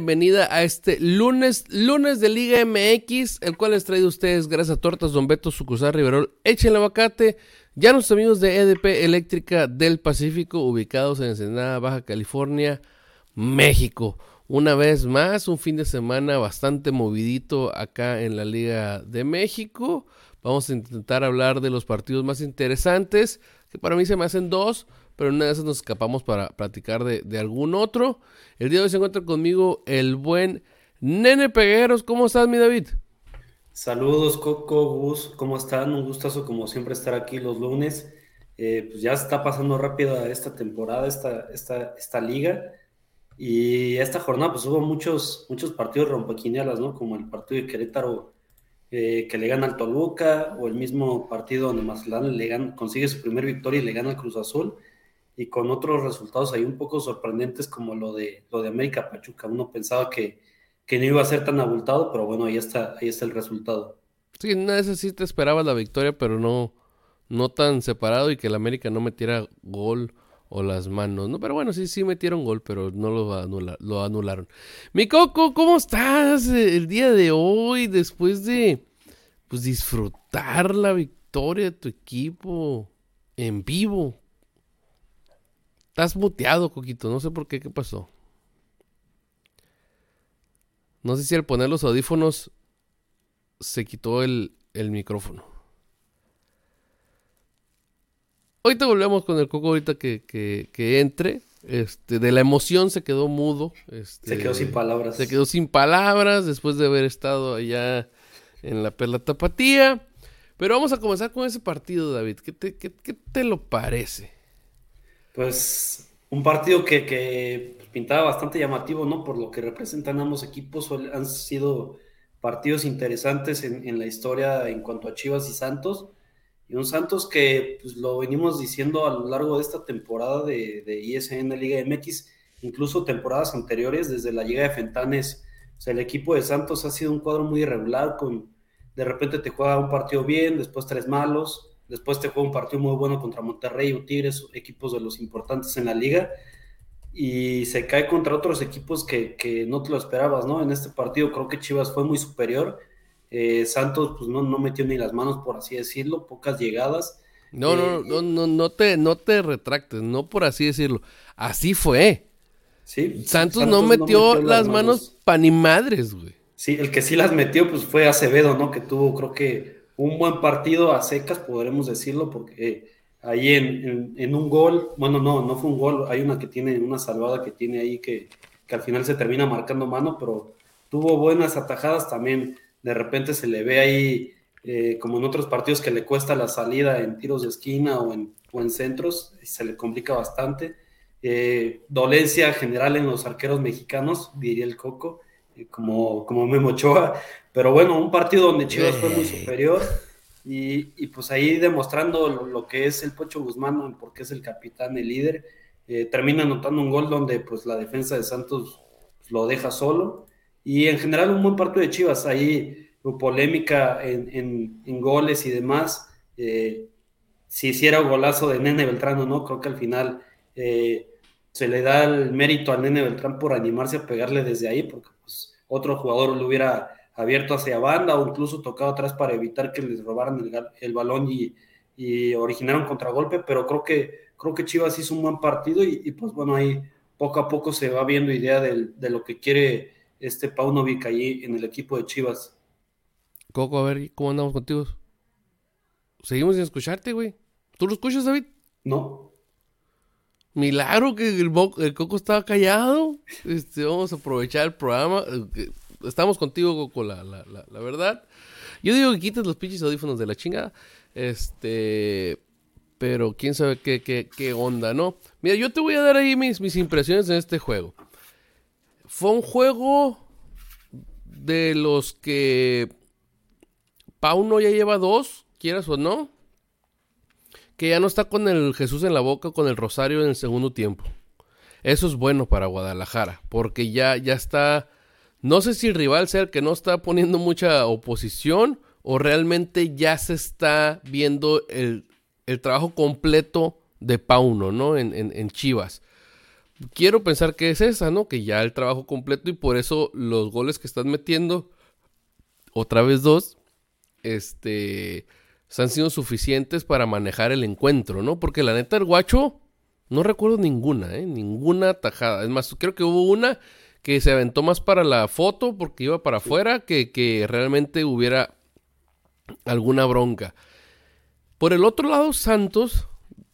bienvenida a este lunes, lunes de Liga MX, el cual les traído a ustedes gracias a Tortas Don Beto, Sucursal Riverol, Echen el aguacate, ya nuestros amigos de EDP Eléctrica del Pacífico, ubicados en Ensenada, Baja California, México. Una vez más, un fin de semana bastante movidito acá en la Liga de México. Vamos a intentar hablar de los partidos más interesantes, que para mí se me hacen dos, pero una de esas nos escapamos para platicar de, algún otro. El día de hoy se encuentra conmigo el buen Nene Pegueros. ¿Cómo estás, mi David? Saludos, Coco, Gus, ¿cómo están? Un gustazo como siempre estar aquí los lunes. Eh, pues ya está pasando rápida esta temporada, esta, esta, esta liga. Y esta jornada pues hubo muchos, muchos partidos rompequinelas, ¿no? Como el partido de Querétaro eh, que le gana al Toluca, o el mismo partido donde Mazatlán le gana, consigue su primer victoria y le gana al Cruz Azul y con otros resultados ahí un poco sorprendentes como lo de, lo de América Pachuca. Uno pensaba que, que no iba a ser tan abultado, pero bueno, ahí está, ahí está el resultado. Sí, en esas sí te esperabas la victoria, pero no, no tan separado y que el América no metiera gol o las manos, ¿no? Pero bueno, sí, sí metieron gol, pero no lo, anula, lo anularon. Mi Coco, ¿cómo estás el día de hoy después de pues disfrutar la victoria de tu equipo en vivo? Estás muteado, Coquito. No sé por qué. ¿Qué pasó? No sé si al poner los audífonos se quitó el, el micrófono. Ahorita volvemos con el Coco ahorita que, que, que entre. Este, de la emoción se quedó mudo. Este, se quedó sin palabras. Se quedó sin palabras después de haber estado allá en la Perla Tapatía. Pero vamos a comenzar con ese partido, David. ¿Qué te, qué, qué te lo parece? Pues un partido que, que, pintaba bastante llamativo, ¿no? Por lo que representan ambos equipos, han sido partidos interesantes en, en, la historia en cuanto a Chivas y Santos. Y un Santos que pues, lo venimos diciendo a lo largo de esta temporada de, de ISN Liga MX, incluso temporadas anteriores, desde la llegada de Fentanes. O sea, el equipo de Santos ha sido un cuadro muy irregular, con de repente te juega un partido bien, después tres malos, Después te juega un partido muy bueno contra Monterrey o Tigres, equipos de los importantes en la liga. Y se cae contra otros equipos que, que no te lo esperabas, ¿no? En este partido creo que Chivas fue muy superior. Eh, Santos, pues no, no metió ni las manos, por así decirlo, pocas llegadas. No, eh, no, no, no, no te, no te retractes, no por así decirlo. Así fue. Sí. Santos, Santos no, metió no, metió las, manos, manos pa' ni madres, güey. Sí, el que sí las metió, pues fue Acevedo, ¿no? Que tuvo, creo que un buen partido a secas, podremos decirlo, porque ahí en, en, un gol, bueno, no, no fue un gol, hay una que tiene, una salvada que tiene ahí que, que al final se termina marcando mano, pero tuvo buenas atajadas también, de repente se le ve ahí, eh, como en otros partidos, que le cuesta la salida en tiros de esquina o en, o en centros, se le complica bastante. Eh, dolencia general en los arqueros mexicanos, diría el Coco, eh, como, como Memo Ochoa, pero bueno, un partido donde Chivas fue muy superior y, y pues ahí demostrando lo, lo, que es el Pocho Guzmán, porque es el capitán, el líder, eh, termina anotando un gol donde pues la defensa de Santos lo deja solo. Y en general un buen partido de Chivas, ahí polémica en, en, en goles y demás, eh, si hiciera un golazo de Nene Beltrano, ¿no? Creo que al final eh, se le da el mérito al nene Beltrán por animarse a pegarle desde ahí, porque otro jugador lo hubiera abierto hacia banda o incluso tocado atrás para evitar que les robaran el, balón y, y originaron contragolpe, pero creo que, creo que Chivas hizo un buen partido y, pues bueno, ahí poco a poco se va viendo idea de lo que quiere este Paunovic ahí en el equipo de Chivas. Coco, a ver, ¿cómo andamos contigo? Seguimos sin escucharte, güey. ¿Tú lo escuchas, David? No. Milagro que el, Coco estaba callado. Este, vamos a aprovechar el programa. Eh, estamos contigo, Coco, la, la, la, verdad. Yo digo que quites los pinches audífonos de la chingada. Este. Pero quién sabe qué, qué, qué, onda, ¿no? Mira, yo te voy a dar ahí mis, mis impresiones en este juego. Fue un juego de los que Pauno ya lleva dos, quieras o no. Que ya no está con el Jesús en la boca, con el Rosario en el segundo tiempo. Eso es bueno para Guadalajara, porque ya, ya está. No sé si el rival sea el que no está poniendo mucha oposición o realmente ya se está viendo el, trabajo completo de Pauno, ¿no? En, en, Chivas. Quiero pensar que es esa, ¿no? Que ya el trabajo completo y por eso los goles que están metiendo, otra vez dos, este, han sido suficientes para manejar el encuentro, ¿no? Porque la neta, el guacho, no recuerdo ninguna, ¿eh? Ninguna tajada. Es más, creo que hubo una que se aventó más para la foto porque iba para afuera que, que realmente hubiera alguna bronca. Por el otro lado, Santos,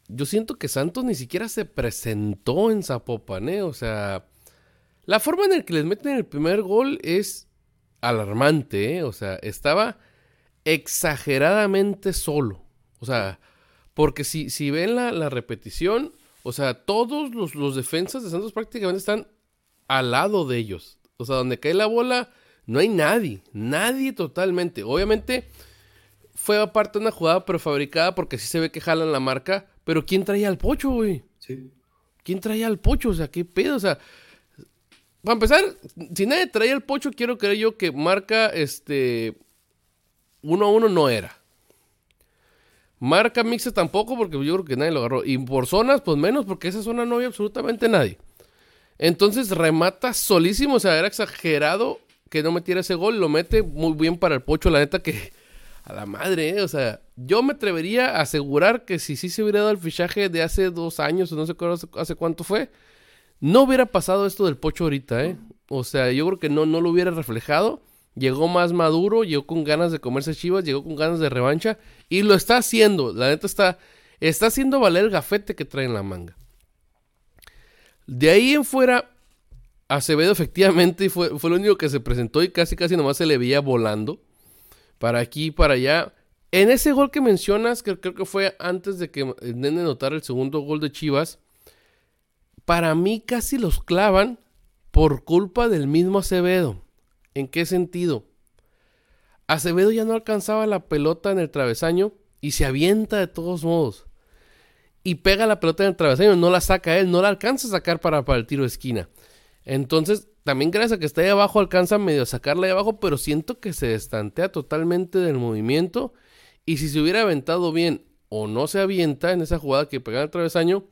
yo siento que Santos ni siquiera se presentó en Zapopan, ¿eh? O sea, la forma en la que les meten el primer gol es alarmante, ¿eh? O sea, estaba exageradamente solo. O sea, porque si, si ven la, repetición, o sea, todos los, defensas de Santos prácticamente están al lado de ellos. O sea, donde cae la bola, no hay nadie, nadie totalmente. Obviamente fue aparte una jugada prefabricada porque sí se ve que jalan la marca, pero ¿quién traía al pocho, güey? Sí. ¿Quién traía al pocho? O sea, ¿qué pedo? O sea, para empezar, si nadie traía al pocho, quiero creer yo que marca este uno a uno no era. Marca mixta tampoco, porque yo creo que nadie lo agarró. Y por zonas, pues menos, porque esa zona no había absolutamente nadie. Entonces remata solísimo, o sea, era exagerado que no metiera ese gol. Lo mete muy bien para el pocho, la neta que a la madre, ¿eh? o sea, yo me atrevería a asegurar que si sí se hubiera dado el fichaje de hace dos años, o no sé hace cuánto fue, no hubiera pasado esto del pocho ahorita, ¿eh? O sea, yo creo que no, no lo hubiera reflejado llegó más maduro, llegó con ganas de comerse chivas, llegó con ganas de revancha y lo está haciendo. La neta está, está haciendo valer el gafete que trae en la manga. De ahí en fuera, Acevedo efectivamente fue, fue el único que se presentó y casi casi nomás se le veía volando. Para aquí y para allá. En ese gol que mencionas, que creo que fue antes de que nene notara el segundo gol de Chivas, para mí casi los clavan por culpa del mismo Acevedo. ¿En qué sentido? Acevedo ya no alcanzaba la pelota en el travesaño y se avienta de todos modos. Y pega la pelota en el travesaño, no la saca él, no la alcanza a sacar para, para el tiro de esquina. Entonces, también gracias a que está ahí abajo, alcanza medio a sacarla ahí abajo, pero siento que se estantea totalmente del movimiento. Y si se hubiera aventado bien o no se avienta en esa jugada que pega en el travesaño,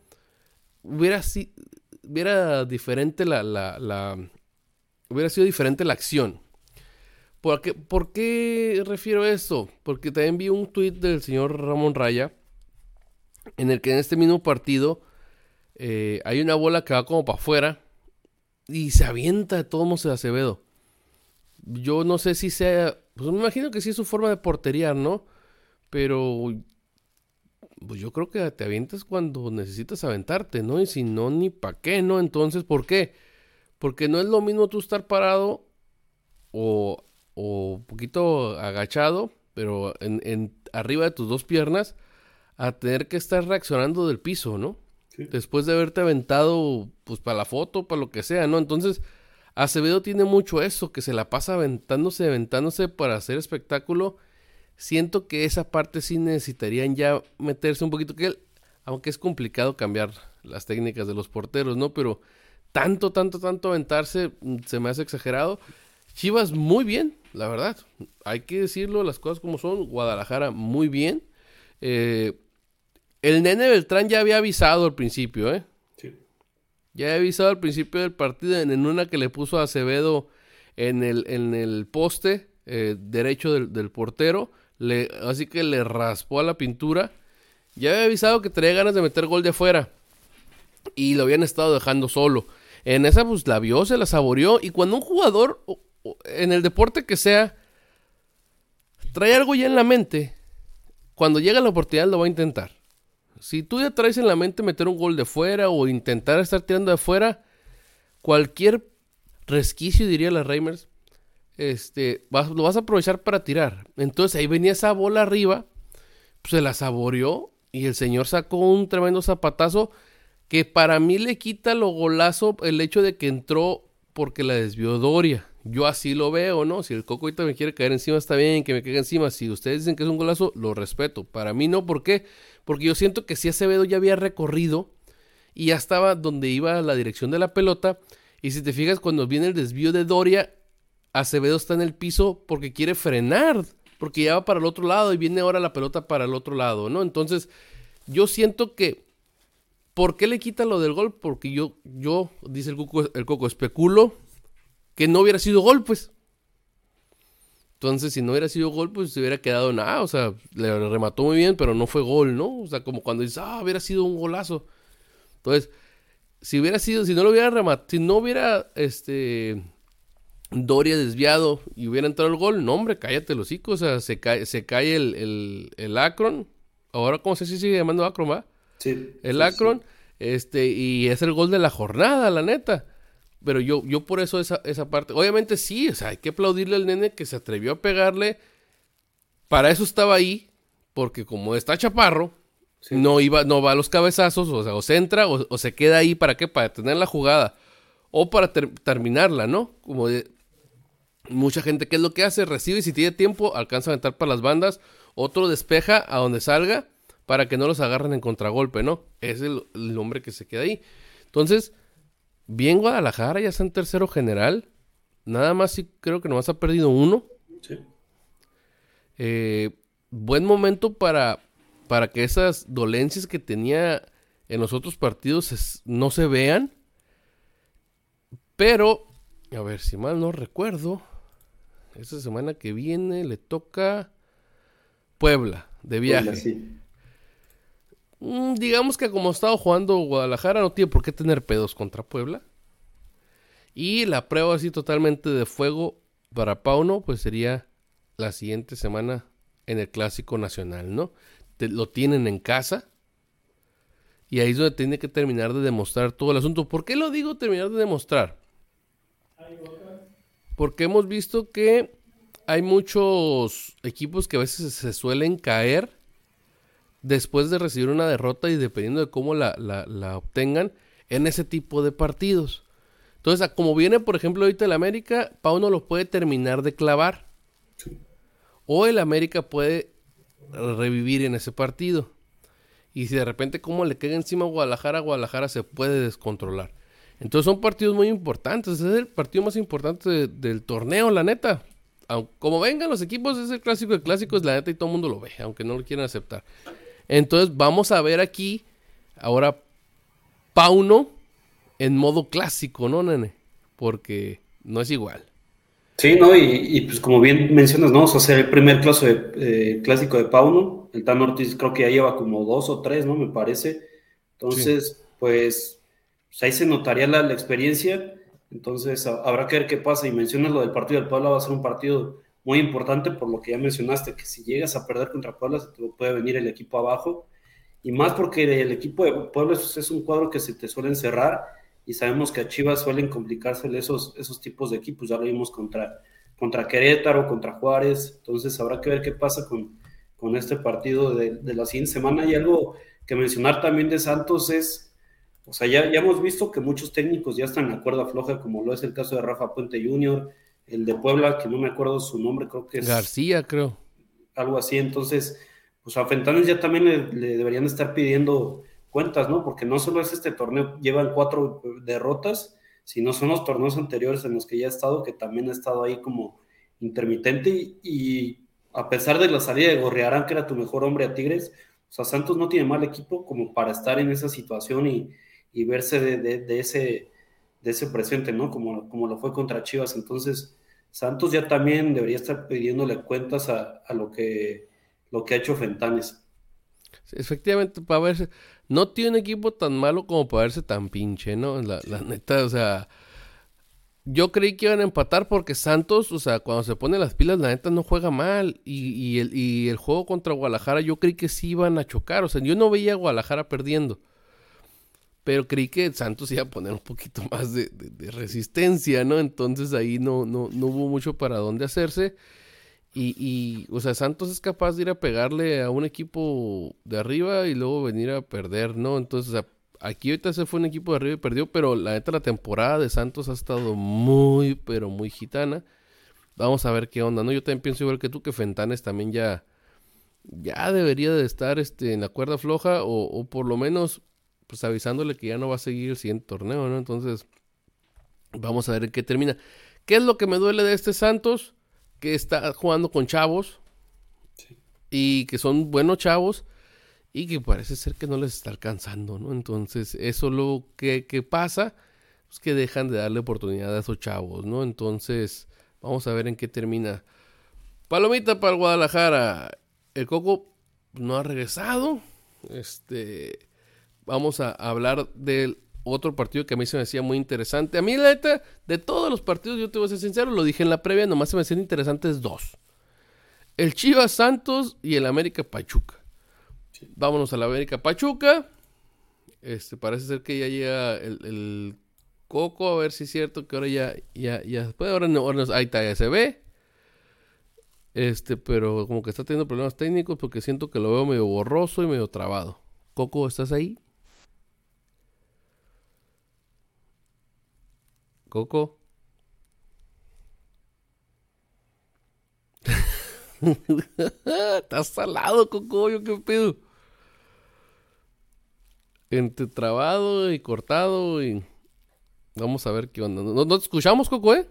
hubiera, hubiera diferente la, hubiera sido diferente la acción. ¿Por qué, ¿Por qué refiero esto? Porque también vi un tuit del señor Ramón Raya en el que en este mismo partido eh, hay una bola que va como para afuera y se avienta de todos modos de Acevedo. Yo no sé si sea, pues me imagino que sí es su forma de portería, ¿no? Pero pues yo creo que te avientas cuando necesitas aventarte, ¿no? Y si no, ni para qué, ¿no? Entonces, ¿por qué? Porque no es lo mismo tú estar parado o, un poquito agachado, pero en, arriba de tus dos piernas, a tener que estar reaccionando del piso, ¿no? Después de haberte aventado, pues para la foto, para lo que sea, ¿no? Entonces, Acevedo tiene mucho eso, que se la pasa aventándose, aventándose para hacer espectáculo. Siento que esa parte sí necesitarían ya meterse un poquito, que él, aunque es complicado cambiar las técnicas de los porteros, ¿no? Pero tanto, tanto, tanto aventarse mm, se me hace exagerado. Chivas muy bien, la verdad. Hay que decirlo, las cosas como son. Guadalajara muy bien. Eh, el nene Beltrán ya había avisado al principio, ¿eh? Sí. Ya he avisado al principio del partido en, una que le puso a Acevedo en el, en el poste eh, derecho del, portero. Le, así que le raspó a la pintura. Ya había avisado que tenía ganas de meter gol de afuera. Y lo habían estado dejando solo. En esa, pues la vio, se la saboreó. Y cuando un jugador, en el deporte que sea, trae algo ya en la mente, cuando llega la oportunidad lo va a intentar. Si tú ya traes en la mente meter un gol de fuera o intentar estar tirando de fuera, cualquier resquicio, diría la Reimers, este, lo vas a aprovechar para tirar. Entonces ahí venía esa bola arriba, pues, se la saboreó y el señor sacó un tremendo zapatazo que para mí le quita lo golazo el hecho de que entró porque la desvió Doria. Yo así lo veo, ¿no? Si el Coco ahorita me quiere caer encima, está bien, que me caiga encima. Si ustedes dicen que es un golazo, lo respeto. Para mí no, ¿por qué? Porque yo siento que si Acevedo ya había recorrido y ya estaba donde iba la dirección de la pelota. Y si te fijas, cuando viene el desvío de Doria, Acevedo está en el piso porque quiere frenar, porque ya va para el otro lado y viene ahora la pelota para el otro lado, ¿no? Entonces, yo siento que. ¿Por qué le quita lo del gol? Porque yo, yo, dice el Coco, el Coco especulo que no hubiera sido gol, pues. Entonces, si no hubiera sido gol, pues se hubiera quedado nada. O sea, le remató muy bien, pero no fue gol, ¿no? O sea, como cuando dices, ah, hubiera sido un golazo. Entonces, si hubiera sido, si no lo hubiera rematado, si no hubiera, este, Doria desviado y hubiera entrado el gol, no, hombre, cállate los hocico. O sea, se cae, se cae el, el, el Akron. Ahora, ¿cómo se sigue llamando Akron, va? Sí. El Akron. Este, y es el gol de la jornada, la neta. Pero yo, yo por eso esa, esa parte. Obviamente sí, o sea, hay que aplaudirle al nene que se atrevió a pegarle. Para eso estaba ahí, porque como está chaparro, no iba, no va a los cabezazos, o sea, o se entra o, se queda ahí para qué, para tener la jugada. O para terminarla, ¿no? Como de, mucha gente, ¿qué es lo que hace? Recibe y si tiene tiempo, alcanza a aventar para las bandas. Otro despeja a donde salga para que no los agarren en contragolpe, ¿no? Es el, el hombre que se queda ahí. Entonces, Bien Guadalajara, ya está en tercero general. Nada más sí creo que nomás ha perdido uno. Sí. Eh, buen momento para, para que esas dolencias que tenía en los otros partidos no se vean. Pero, a ver, si mal no recuerdo, esta semana que viene le toca Puebla de viaje. Mm, digamos que como ha estado jugando Guadalajara, no tiene por qué tener pedos contra Puebla. Y la prueba así totalmente de fuego para Pauno, pues sería la siguiente semana en el Clásico Nacional, ¿no? lo tienen en casa. Y ahí es donde tiene que terminar de demostrar todo el asunto. ¿Por qué lo digo terminar de demostrar? Porque hemos visto que hay muchos equipos que a veces se suelen caer después de recibir una derrota y dependiendo de cómo la, obtengan en ese tipo de partidos. Entonces, como viene, por ejemplo, ahorita el América, Pau no lo puede terminar de clavar. O el América puede revivir en ese partido. Y si de repente como le queda encima a Guadalajara, Guadalajara se puede descontrolar. Entonces son partidos muy importantes. Es el partido más importante del torneo, la neta. como vengan los equipos, es el clásico de clásicos, la neta, y todo el mundo lo ve, aunque no lo quieran aceptar. Entonces vamos a ver aquí ahora Pauno en modo clásico, ¿no, nene? Porque no es igual. Sí, ¿no? Y, pues como bien mencionas, ¿no? O sea, el primer eh, clásico de Pauno, el Tan Ortiz creo que ya lleva como dos o tres, ¿no? Me parece. Entonces, pues, pues, ahí se notaría la, experiencia. Entonces, habrá que ver qué pasa. Y mencionas lo del partido del Puebla, va a ser un partido muy importante por lo que ya mencionaste, que si llegas a perder contra Puebla, te puede venir el equipo abajo. Y más porque el equipo de Puebla es, un cuadro que se te suele encerrar y sabemos que a Chivas suelen complicarse esos, esos tipos de equipos. Ya lo vimos contra, contra Querétaro, contra Juárez. Entonces habrá que ver qué pasa con, con este partido de, de, la siguiente semana. Y algo que mencionar también de Santos es, o sea, ya, ya hemos visto que muchos técnicos ya están en la cuerda floja, como lo es el caso de Rafa Puente Jr., el de Puebla, que no me acuerdo su nombre, creo que es... García, creo. Algo así, entonces, pues a Fentanes ya también le, deberían estar pidiendo cuentas, ¿no? Porque no solo es este torneo, llevan cuatro derrotas, sino son los torneos anteriores en los que ya ha estado, que también ha estado ahí como intermitente y, a pesar de la salida de Gorriarán, que era tu mejor hombre a Tigres, o sea, Santos no tiene mal equipo como para estar en esa situación y, y verse de, de, de ese, de ese presente, ¿no? Como, como lo fue contra Chivas. Entonces, Santos ya también debería estar pidiéndole cuentas a, a lo, que, lo que ha hecho Fentanes. Efectivamente, para verse, no tiene un equipo tan malo como para verse tan pinche, ¿no? La, la neta, o sea, yo creí que iban a empatar porque Santos, o sea, cuando se pone las pilas, la neta no juega mal. Y, y, el, y el juego contra Guadalajara, yo creí que sí iban a chocar. O sea, yo no veía a Guadalajara perdiendo. Pero creí que Santos iba a poner un poquito más de, de, resistencia, ¿no? Entonces ahí no, no, no hubo mucho para dónde hacerse. Y, y, o sea, Santos es capaz de ir a pegarle a un equipo de arriba y luego venir a perder, ¿no? Entonces, o sea, aquí ahorita se fue un equipo de arriba y perdió, pero la neta la temporada de Santos ha estado muy, pero muy gitana. Vamos a ver qué onda, ¿no? Yo también pienso igual que tú que Fentanes también ya, ya debería de estar este, en la cuerda floja o, o por lo menos pues avisándole que ya no va a seguir el siguiente torneo, ¿no? Entonces, vamos a ver en qué termina. ¿Qué es lo que me duele de este Santos? Que está jugando con chavos sí. y que son buenos chavos y que parece ser que no les está alcanzando, ¿no? Entonces, eso lo que, que pasa es que dejan de darle oportunidad a esos chavos, ¿no? Entonces, vamos a ver en qué termina. Palomita para el Guadalajara. El Coco no ha regresado. Este vamos a hablar del otro partido que a mí se me hacía muy interesante. A mí, la neta, de todos los partidos, yo te voy a ser sincero, lo dije en la previa, nomás se me hacían interesantes dos. El Chivas Santos y el América Pachuca. Sí. Vámonos a la América Pachuca. Este, parece ser que ya llega el, el, Coco, a ver si es cierto que ahora ya, ya, ya, después ahora, no, ahora ahí está, ya se ve. Este, pero como que está teniendo problemas técnicos porque siento que lo veo medio borroso y medio trabado. Coco, ¿estás ahí? Coco. Estás salado, Coco, yo qué pedo. Entre trabado y cortado y... Vamos a ver qué onda. ¿No, no te escuchamos, Coco, eh?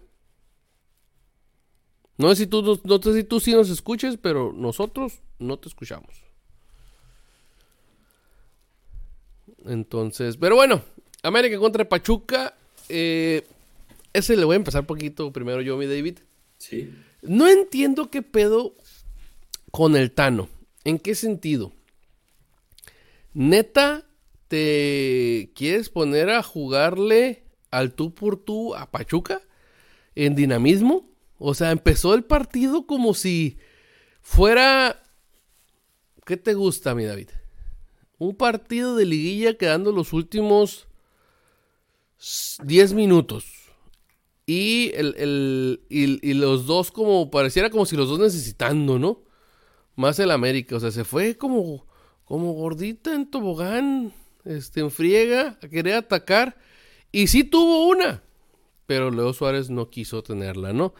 No sé, si tú, no, sí nos escuches, pero nosotros no te escuchamos. Entonces, pero bueno, América contra Pachuca. Eh, ese le voy a empezar poquito primero yo, mi David. Sí. No entiendo qué pedo con el Tano. ¿En qué sentido? Neta, ¿te quieres poner a jugarle al tú por tú a Pachuca? ¿En dinamismo? O sea, empezó el partido como si fuera... ¿Qué te gusta, mi David? Un partido de liguilla quedando los últimos 10 minutos. Y, el, el y, los dos como, pareciera como si los dos necesitando, ¿no? Más el América, o sea, se fue como, como gordita en tobogán, este, en friega, a querer atacar. Y sí tuvo una, pero Leo Suárez no quiso tenerla, ¿no?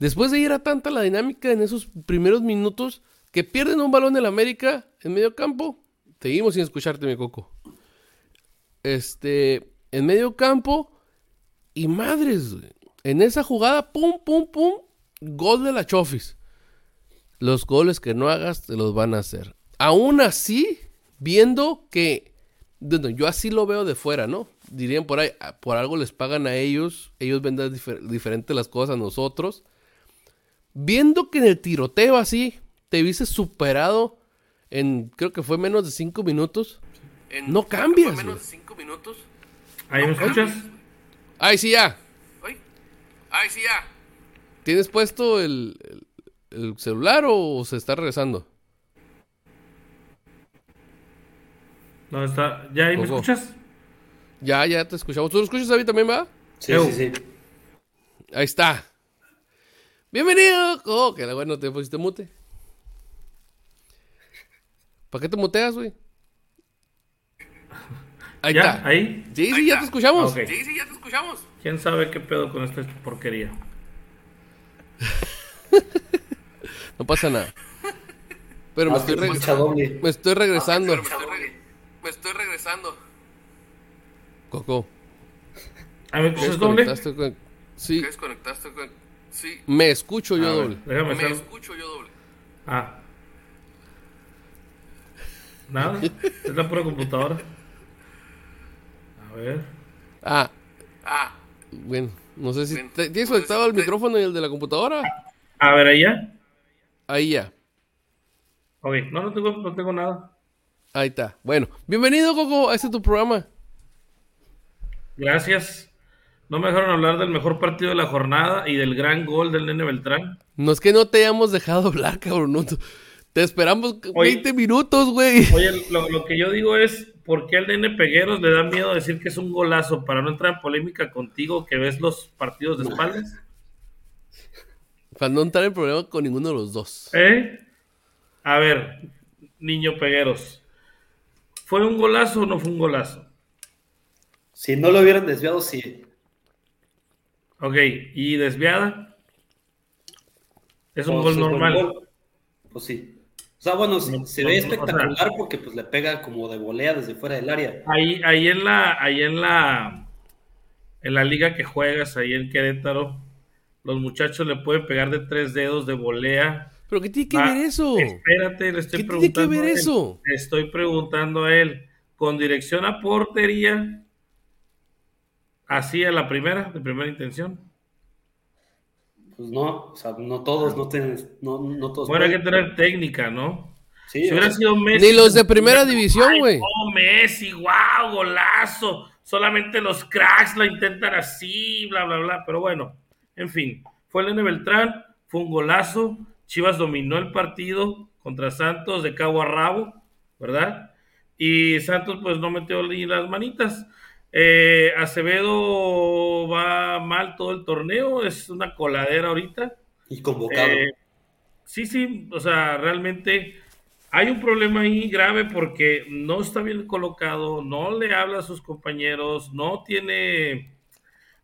Después de ir a tanta la dinámica en esos primeros minutos, que pierden un balón el América en medio campo, seguimos sin escucharte, mi coco. Este, en medio campo, y madres, güey en esa jugada, pum, pum, pum, gol de la Chofis. Los goles que no hagas te los van a hacer. Aún así, viendo que yo así lo veo de fuera, ¿no? Dirían por ahí, ah, por algo les pagan a ellos, ellos venden difer diferente las cosas a nosotros. Viendo que en el tiroteo así te viste superado en, creo que fue menos de cinco minutos, en, no cambias. menos de cinco minutos. ¿Ahí me escuchas? Ahí sí, ya. Ay, sí, ya. ¿Tienes puesto el, el, el, celular o se está regresando? ¿Dónde está? ¿Ya ahí me escuchas? Ya, ya te escuchamos. ¿Tú lo escuchas a mí también, va? Sí, sí, sí. Ahí está. Bienvenido. Oh, que bueno, te pusiste mute. ¿Para qué te muteas, güey? Ahí ¿Ya? está. ¿Ahí? Sí, sí, Ahí ya está. te escuchamos. Ok. Sí, sí, ya te escuchamos. ¿Quién sabe qué pedo con esta porquería? No pasa nada. Pero me Ah, estoy, se reg- escucha doble. me estoy regresando. Me estoy, reg- me estoy regresando. Coco. ¿Ah, me ¿te escuchas doble? con- Sí, ¿Qué desconectaste? con- Sí, me escucho yo A ver, doble. déjame me escucho yo doble. Ah. Nada. Es la pura computadora. A ver. Ah, Ah, bueno, no sé si... Bien. ¿te- ¿Tienes Pues, conectado el te- micrófono y el de la computadora? A ver, allá. Ahí ya. Ok, no, no tengo, no tengo nada. Ahí está. Bueno, bienvenido, Coco, a este tu programa. Gracias. No me dejaron hablar del mejor partido de la jornada y del gran gol del Nene Beltrán. No es que no te hayamos dejado hablar, cabrón. no, te esperamos Oye. 20 minutos, güey. Oye, lo, lo que yo digo es, ¿por qué al Nene Pegueros le da miedo decir que es un golazo para no entrar en polémica contigo que ves los partidos de espaldas? Para no entrar en problema con ninguno de los dos. ¿Eh? A ver, niño Pegueros. ¿Fue un golazo o no fue un golazo? Si no lo hubieran desviado, sí. Ok, ¿y desviada? Es un Pues, gol normal. gol. Pues sí. O sea, bueno, se, se ve no, o sea- espectacular porque pues le pega como de volea desde fuera del área. Ahí, ahí en la, ahí en la, en la liga que juegas, ahí en Querétaro, los muchachos le pueden pegar de tres dedos de volea. ¿Pero qué tiene que ver eso? Espérate, le estoy ¿Qué tiene que preguntando. ver a él. eso? Le estoy preguntando a él. Con dirección a portería, así a la primera, de primera intención. Pues no, o sea, no todos, no, tienen, no, no todos. Bueno, hay que tener técnica, ¿no? Sí, Si o hubiera sea, sido Messi. Ni los de primera división, güey. No, Messi, wow, golazo. Solamente los cracks la intentan así, bla, bla, bla. Pero bueno, en fin. Fue el Nene Beltrán, fue un golazo. Chivas dominó el partido contra Santos de cabo a rabo, ¿verdad? Y Santos, pues no metió ni las manitas. Eh, Acevedo va mal todo el torneo, es una coladera ahorita. y convocado. Eh, sí, sí, o sea, realmente hay un problema ahí grave porque no está bien colocado, no le habla a sus compañeros, no tiene,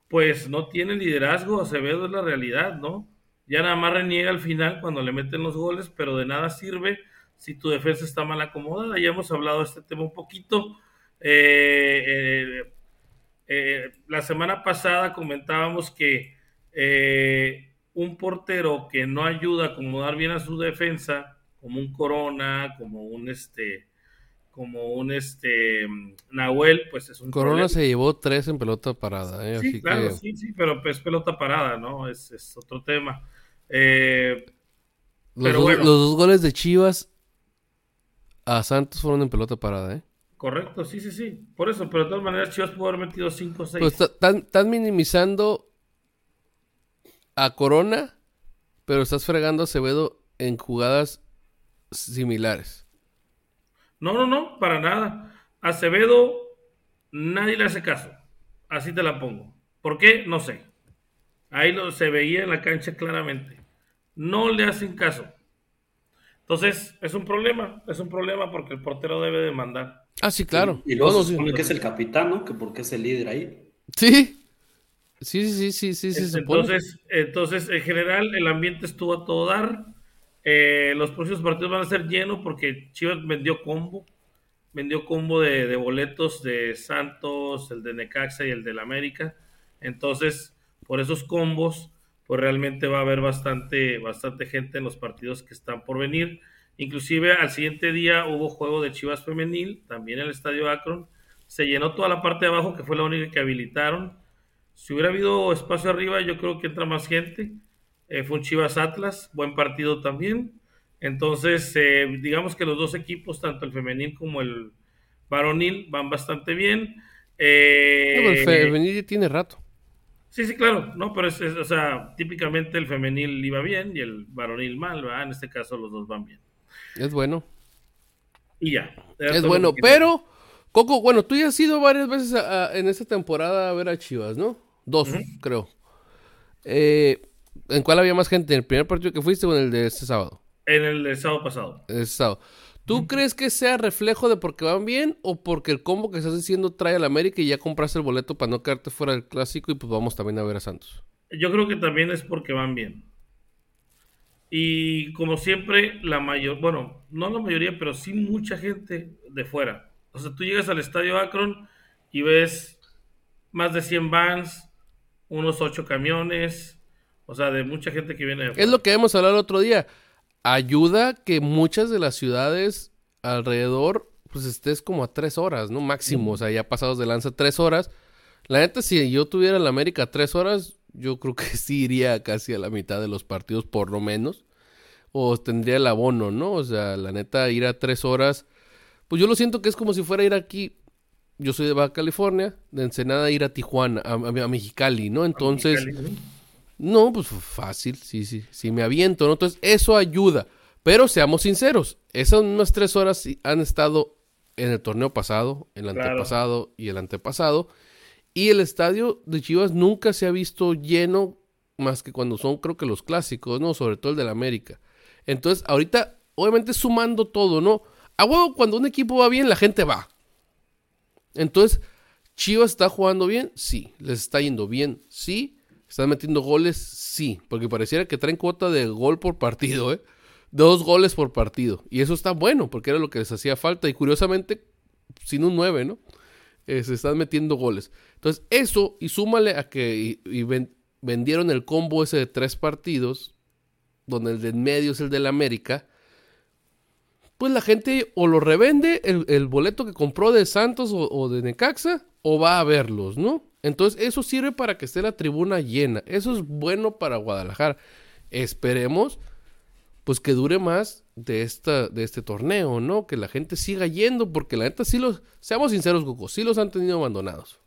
pues no tiene liderazgo, Acevedo es la realidad, ¿no? Ya nada más reniega al final cuando le meten los goles, pero de nada sirve si tu defensa está mal acomodada. Ya hemos hablado de este tema un poquito. Eh, eh, eh, la semana pasada comentábamos que eh, un portero que no ayuda a acomodar bien a su defensa, como un Corona, como un este, como un este Nahuel, pues es un Corona problema. se llevó tres en pelota parada, ¿eh? Sí, Así claro, que... sí, sí, pero pues pelota parada, ¿no? Es, es otro tema. Eh, Los, Pero dos, bueno. los dos goles de Chivas a Santos fueron en pelota parada, ¿eh? Correcto, sí, sí, sí. Por eso, pero de todas maneras Chivas pudo haber metido 5 o 6. Pues están, minimizando a Corona, pero estás fregando a Acevedo en jugadas similares. No, no, no, para nada. Acevedo, nadie le hace caso. Así te la pongo. ¿Por qué? No sé. Ahí lo, se veía en la cancha claramente. No le hacen caso. Entonces, es un problema. Es un problema porque el portero debe de mandar. Ah, sí, claro. Y luego No, no, se sí. supone que es el capitán, ¿no? Que porque es el líder ahí. Sí. Sí, sí, sí, sí, sí, se supone. entonces, entonces, en general, el ambiente estuvo a todo dar. Eh, los próximos partidos van a ser llenos porque Chivas vendió combo. Vendió combo de, de boletos de Santos, el de Necaxa y el del América. Entonces, por esos combos, pues realmente va a haber bastante, bastante gente en los partidos que están por venir. Inclusive al siguiente día hubo juego de Chivas Femenil, también en el Estadio Akron. Se llenó toda la parte de abajo, que fue la única que habilitaron. Si hubiera habido espacio arriba, yo creo que entra más gente. Eh, fue un Chivas Atlas, buen partido también. Entonces, eh, digamos que los dos equipos, tanto el femenil como el varonil, van bastante bien. Eh, No, el femenil ya tiene rato. Sí, sí, claro, no, pero es, es- o sea, típicamente el femenil iba bien y el varonil mal, ¿verdad? En este caso los dos van bien. Es bueno. Y ya. Es bueno, pero, Coco, bueno, tú ya has ido varias veces a- a- en esta temporada a ver a Chivas, ¿no? Dos, creo. Eh, ¿En cuál había más gente? ¿En el primer partido que fuiste o en el de este sábado? En el de sábado pasado. Este sábado. ¿Tú crees que sea reflejo de porque van bien o porque el combo que estás haciendo trae al América y ya compraste el boleto para no quedarte fuera del clásico y pues vamos también a ver a Santos? Yo creo que también es porque van bien. Y como siempre, la mayor, bueno, no la mayoría, pero sí mucha gente de fuera. O sea, tú llegas al estadio Akron y ves más de 100 vans, unos 8 camiones, o sea, de mucha gente que viene de fuera. Es lo que hemos hablado el otro día. Ayuda que muchas de las ciudades alrededor pues estés como a tres horas, ¿no? Máximo, o sea, ya pasados de lanza tres horas. La neta, si yo tuviera la América tres horas, yo creo que sí iría casi a la mitad de los partidos, por lo menos. O tendría el abono, ¿no? O sea, la neta, ir a tres horas, pues yo lo siento que es como si fuera a ir aquí. Yo soy de Baja California, de Ensenada ir a Tijuana, a, a- Mexicali, ¿no? Entonces, Mexicali, no, pues fácil, sí, sí, sí me aviento, ¿no? Entonces, eso ayuda. Pero seamos sinceros, esas unas tres horas sí han estado en el torneo pasado, el Claro. antepasado y el antepasado. Y el estadio de Chivas nunca se ha visto lleno más que cuando son, creo que los clásicos, ¿no? Sobre todo el del América. Entonces, ahorita, obviamente sumando todo, ¿no? A huevo, cuando un equipo va bien, la gente va. Entonces, Chivas está jugando bien, sí. Les está yendo bien, sí. Están metiendo goles, sí. Porque pareciera que traen cuota de gol por partido, ¿eh? Dos goles por partido. Y eso está bueno, porque era lo que les hacía falta. Y curiosamente, sin un 9, ¿no? Eh, se están metiendo goles. Entonces, eso, y súmale a que y- y ven- vendieron el combo ese de tres partidos, donde el de en medio es el del América. Pues la gente o lo revende el, el boleto que compró de Santos o, o de Necaxa, o va a verlos, ¿no? Entonces, eso sirve para que esté la tribuna llena. Eso es bueno para Guadalajara. Esperemos pues que dure más de esta de este torneo, ¿no? Que la gente siga yendo porque la neta sí los seamos sinceros, Coco, sí los han tenido abandonados.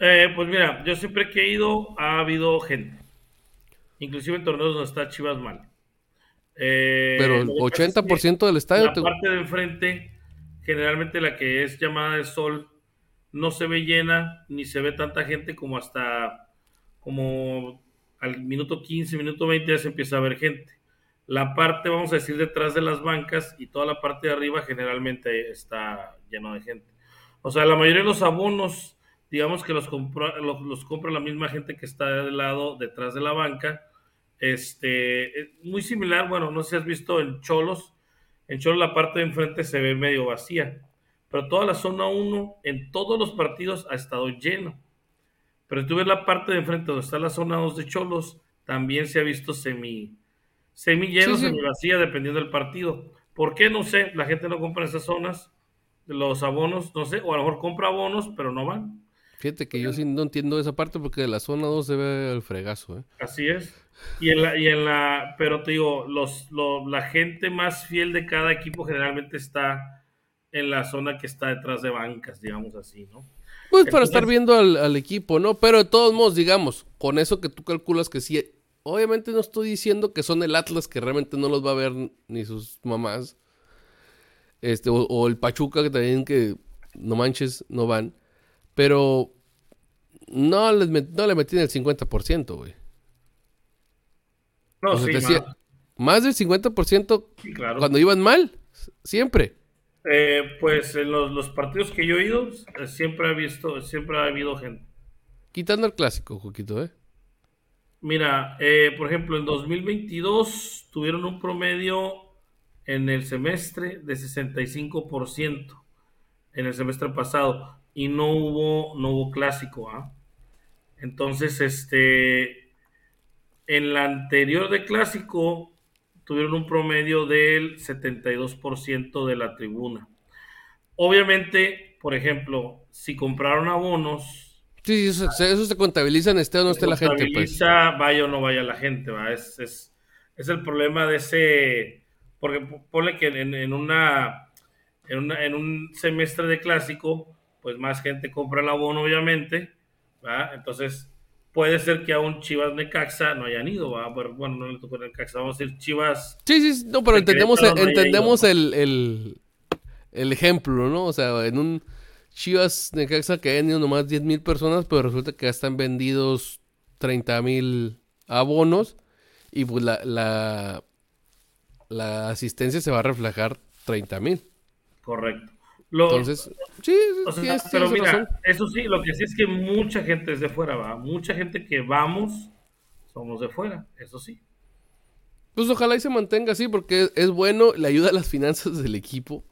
Eh, pues mira, yo siempre que he ido ha habido gente. Inclusive en torneos donde está Chivas mal. Eh, Pero el lo que pasa es que 80% del estadio La te- parte de enfrente, generalmente la que es llamada de sol, no se ve llena ni se ve tanta gente como hasta como al minuto 15, minuto 20 ya se empieza a ver gente. La parte, vamos a decir, detrás de las bancas y toda la parte de arriba generalmente está lleno de gente. O sea, la mayoría de los abonos, digamos que los compra, los, compra la misma gente que está del lado detrás de la banca. Este, es muy similar, bueno, no sé si has visto en Cholos, en Cholos la parte de enfrente se ve medio vacía, pero toda la zona 1 en todos los partidos ha estado lleno. Pero tú ves la parte de enfrente donde está la zona 2 de Cholos, también se ha visto semi, semi lleno, Sí, sí. semi vacía, dependiendo del partido. ¿Por qué? No sé, la gente no compra en esas zonas, los abonos, no sé, o a lo mejor compra abonos, pero no van. Fíjate que yo sí no entiendo esa parte porque de la zona 2 se ve el fregazo, ¿eh? Así es. Y en la, y en la, pero te digo, los, lo- la gente más fiel de cada equipo generalmente está en la zona que está detrás de bancas, digamos así, ¿no? Pues para estar viendo al, al equipo, ¿no? Pero de todos modos, digamos, con eso que tú calculas que sí, obviamente no estoy diciendo que son el Atlas que realmente no los va a ver ni sus mamás. Este, o, o el Pachuca que también que no manches, no van. Pero no, les met- no le metí el 50%, güey. No, O sea, sí, decía, más. más del 50% Sí, claro. cuando iban mal, siempre. Eh, pues en los, los partidos que yo he ido, siempre he visto, siempre ha habido gente. Quitando el clásico, Joquito, ¿eh? Mira, eh, por ejemplo, en 2022 tuvieron un promedio en el semestre de 65% en el semestre pasado y no hubo no hubo clásico, ¿ah? Entonces, este en la anterior de clásico tuvieron un promedio del 72% de la tribuna. Obviamente, por ejemplo, si compraron abonos Sí, eso, eso se contabiliza en este o no esté la gente, pues. contabiliza, vaya o no vaya la gente, ¿va? Es, es, es el problema de ese, porque ponle que en, en una, en una- en un semestre de clásico, pues más gente compra el abono, obviamente, ¿va? Entonces, puede ser que a un Chivas Necaxa no hayan ido, ¿va? Pero, bueno, no le tocó Necaxa, vamos a decir Chivas, Sí, sí, sí, no, pero De entendemos, no entendemos ido. el, el, el ejemplo, ¿no? O sea, en un Chivas Necaxa que hayan ido nomás 10 mil personas, pero resulta que ya están vendidos 30 mil abonos y pues la, la, la asistencia se va a reflejar 30 mil. correcto. Lo- Entonces, sí, O sea, tienes- pero mira, razón. eso sí, lo que sí es que mucha gente es de fuera, va. Mucha gente que vamos, somos de fuera, eso sí. Pues ojalá y se mantenga así porque es, es bueno, le ayuda a las finanzas del equipo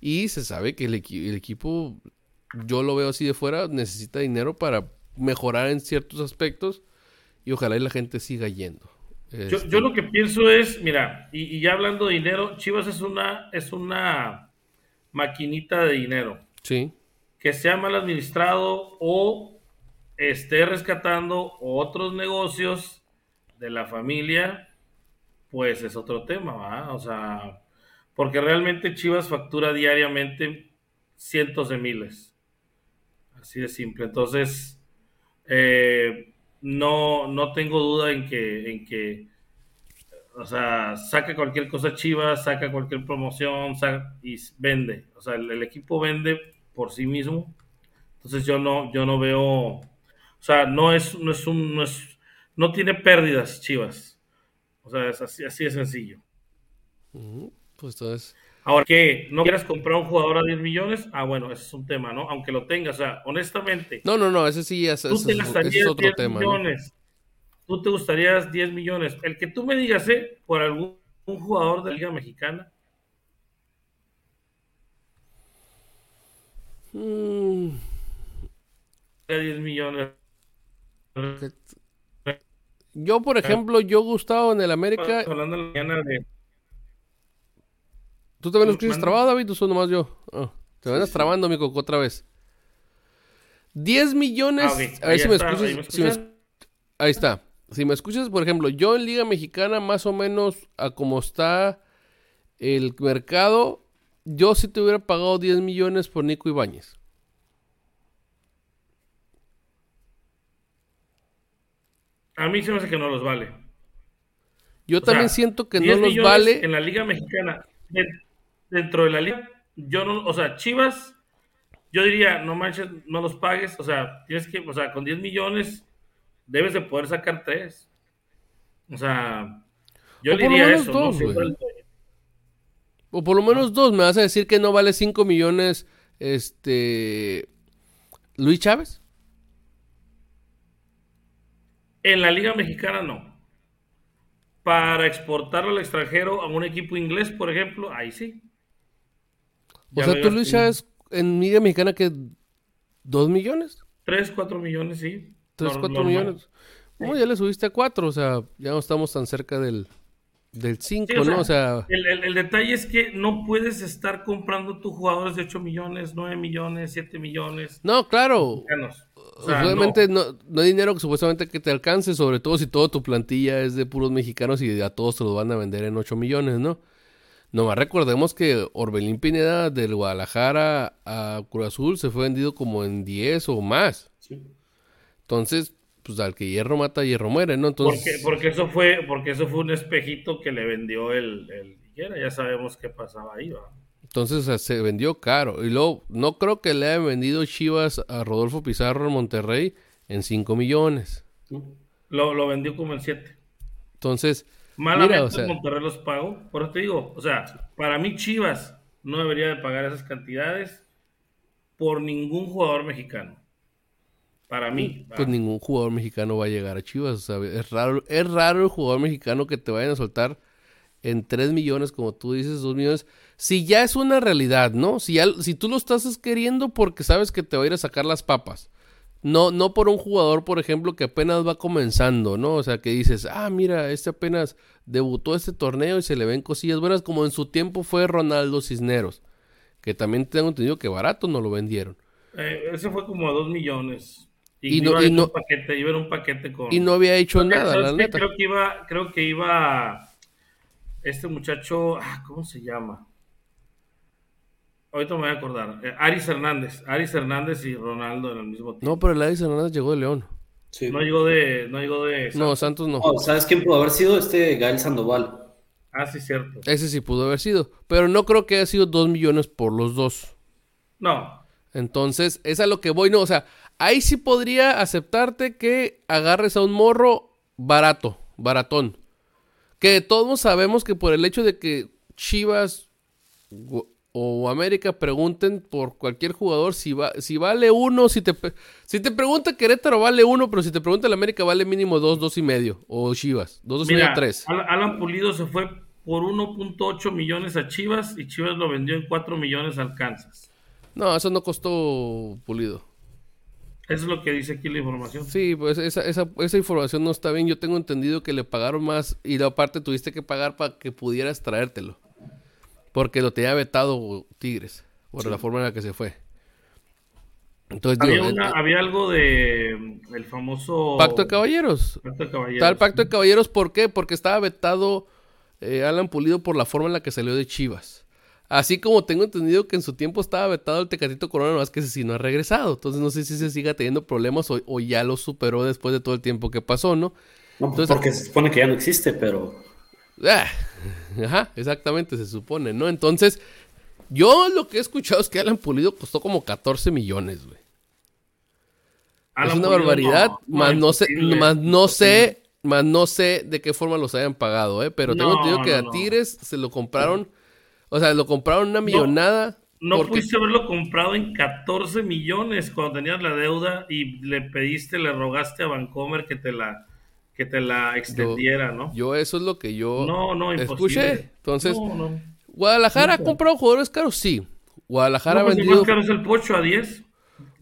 y se sabe que el, equi- el equipo, yo lo veo así de fuera, necesita dinero para mejorar en ciertos aspectos y ojalá y la gente siga yendo. Yo, Este, yo lo que pienso es, mira, y, y ya hablando de dinero, Chivas es una, es una maquinita de dinero. Sí. Que sea mal administrado o esté rescatando otros negocios de la familia, pues es otro tema, ¿va? O sea, porque realmente Chivas factura diariamente cientos de miles. Así de simple. Entonces, eh, no, no tengo duda en que, en que, o sea, saca cualquier cosa Chivas, saca cualquier promoción saca, y vende. O sea, el, el, equipo vende por sí mismo. Entonces yo no, yo no veo, o sea, no es, no es un, no es, no tiene pérdidas Chivas. O sea, es así, así de sencillo. Pues entonces. Ahora, que no quieras comprar un jugador a 10 millones, ah, bueno, ese es un tema, ¿no? Aunque lo tengas, o sea, honestamente. No, no, no, ese sí es, tú te gastarías es otro 10 tema. ¿no? millones. Tú te gustarías 10 millones. El que tú me digas, ¿eh? Por algún jugador de la Liga Mexicana. Mm, de 10 millones. Yo, por ejemplo, yo Gustavo en el América. Hablando en la mañana de. ¿Tú también lo escuchas trabado, David? ¿O soy nomás yo? Ah, te vas trabando, mi coco, otra vez. 10 millones. Ah, ok. A ver Ahí si me está, escuchas. ahí me si me escuchas. es- ahí está. Si me escuchas, por ejemplo, yo en Liga Mexicana, más o menos a como está el mercado, yo sí te hubiera pagado 10 millones por Nico Ibáñez. A mí se me hace que no los vale. Yo O también sea, siento que 10 no los vale. En la Liga Mexicana, dentro de la Liga, yo no, o sea, Chivas, yo diría, no manches, no los pagues, o sea, tienes que, o sea, con 10 millones debes de poder sacar 3. O sea, yo O por lo diría menos eso, dos, ¿no? O por lo menos dos. Me vas a decir que no vale 5 millones. Este. Luis Chávez. En la Liga Mexicana no. Para exportarlo al extranjero a un equipo inglés, por ejemplo, ahí sí. O sea, tú Luis Chávez en Liga Mexicana que. ¿2 millones? 3, 4 millones, sí. 3, Nor- 4 normal. millones. No, ya le subiste a 4. O sea, ya no estamos tan cerca del. Del 5, Sí, o sea, ¿no? O sea. El, el- el detalle es que no puedes estar comprando tus jugadores de 8 millones, 9 millones, 7 millones. No, claro. O sea, Obviamente no. No, hay dinero que supuestamente que te alcance, sobre todo si toda tu plantilla es de puros mexicanos y a todos te los van a vender en 8 millones, ¿no? Nomás recordemos que Orbelín Pineda del Guadalajara a Cruz Azul se fue vendido como en 10 o más. Sí. Entonces, pues al que hierro mata, hierro muere, ¿no? porque, Entonces, porque eso fue, porque eso fue un espejito que le vendió el, el ya sabemos qué pasaba ahí, ¿va? entonces se vendió caro. Y luego, no creo que le hayan vendido Chivas a Rodolfo Pizarro en Monterrey en 5 millones. Lo, lo vendió como en 7. Entonces, Malamente Mira, o sea- Monterrey los pagó. Por eso te digo, o sea, para mí Chivas no debería de pagar esas cantidades por ningún jugador mexicano. Para mí. pues ningún jugador mexicano va a llegar a Chivas. O sea, es raro, es raro el jugador mexicano que te vayan a soltar en 3 millones, como tú dices, 2 millones. Si ya es una realidad, ¿no? Si, ya, si tú lo estás queriendo porque sabes que te va a ir a sacar las papas. No, no por un jugador, por ejemplo, que apenas va comenzando, ¿no? O sea, que dices, ah, mira, este apenas debutó este torneo y se le ven cosillas buenas, como en su tiempo fue Ronaldo Cisneros, que también tengo entendido que barato no lo vendieron. Eh, ese fue como a 2 millones. Y, Y no- iba, y no- un paquete, iba en un paquete con. Y no había hecho nada, ¿sabes la neta. Creo que iba, creo que iba este muchacho, ah, ¿cómo se llama? Ahorita me voy a acordar. Eh, Aris Hernández, Aris Hernández y Ronaldo en el mismo tiempo. No, pero el Addis Hernández llegó de León. Sí. No llegó de, no llegó de. No, Santos no. ¿Sabes quién pudo haber sido? Este Gael Sandoval. Ah, sí, cierto. Ese sí pudo haber sido. Pero no creo que haya sido 2 millones por los dos. No, Entonces, es a lo que voy. No, o sea, ahí sí podría aceptarte que agarres a un morro barato, baratón. Que de todos sabemos que por el hecho de que Chivas o América pregunten por cualquier jugador si va, si vale uno, si te si te pregunta Querétaro vale uno, pero si te pregunta el América vale mínimo dos, dos y medio. O Chivas, dos, dos y medio, tres. Al- Alan Pulido se fue por 1.8 millones a Chivas y Chivas lo vendió en 4 millones al Kansas. No, eso no costó pulido. Eso es lo que dice aquí la información. Sí, pues esa, esa, esa información no está bien. Yo tengo entendido que le pagaron más y la parte tuviste que pagar para que pudieras traértelo. Porque lo tenía vetado Tigres. por Sí. la forma en la que se fue. Entonces, Había, digo, una- eh, había algo de mm, el famoso Pacto de Caballeros. Pacto de caballeros. Tal pacto de caballeros, ¿por qué? Porque estaba vetado eh, Alan Pulido por la forma en la que salió de Chivas. Así como tengo entendido que en su tiempo estaba vetado el Tecatito Corona, más que ese sí no ha regresado. Entonces no sé si se siga teniendo problemas o, o ya lo superó después de todo el tiempo que pasó, ¿no? No, pues, Entonces- porque se supone que ya no existe, pero ajá, exactamente, se supone, ¿no? Entonces, yo lo que he escuchado es que Alan Pulido costó como 14 millones, güey. Alan es una Pulido, barbaridad, no, más no sé, más no sé, más no sé de qué forma los hayan pagado, ¿eh? Pero tengo entendido que a. Tigres se lo compraron, o sea, lo compraron una millonada. No porque- pudiste haberlo comprado en 14 millones cuando tenías la deuda y le pediste, le rogaste a Vancomer que te la que te la extendiera, ¿no? Yo eso es lo que yo No, no, imposible. escuché. Entonces, No, no. ¿Guadalajara ha comprado jugadores caros? Sí. Guadalajara ha pues vendido más caro es el Pocho a 10.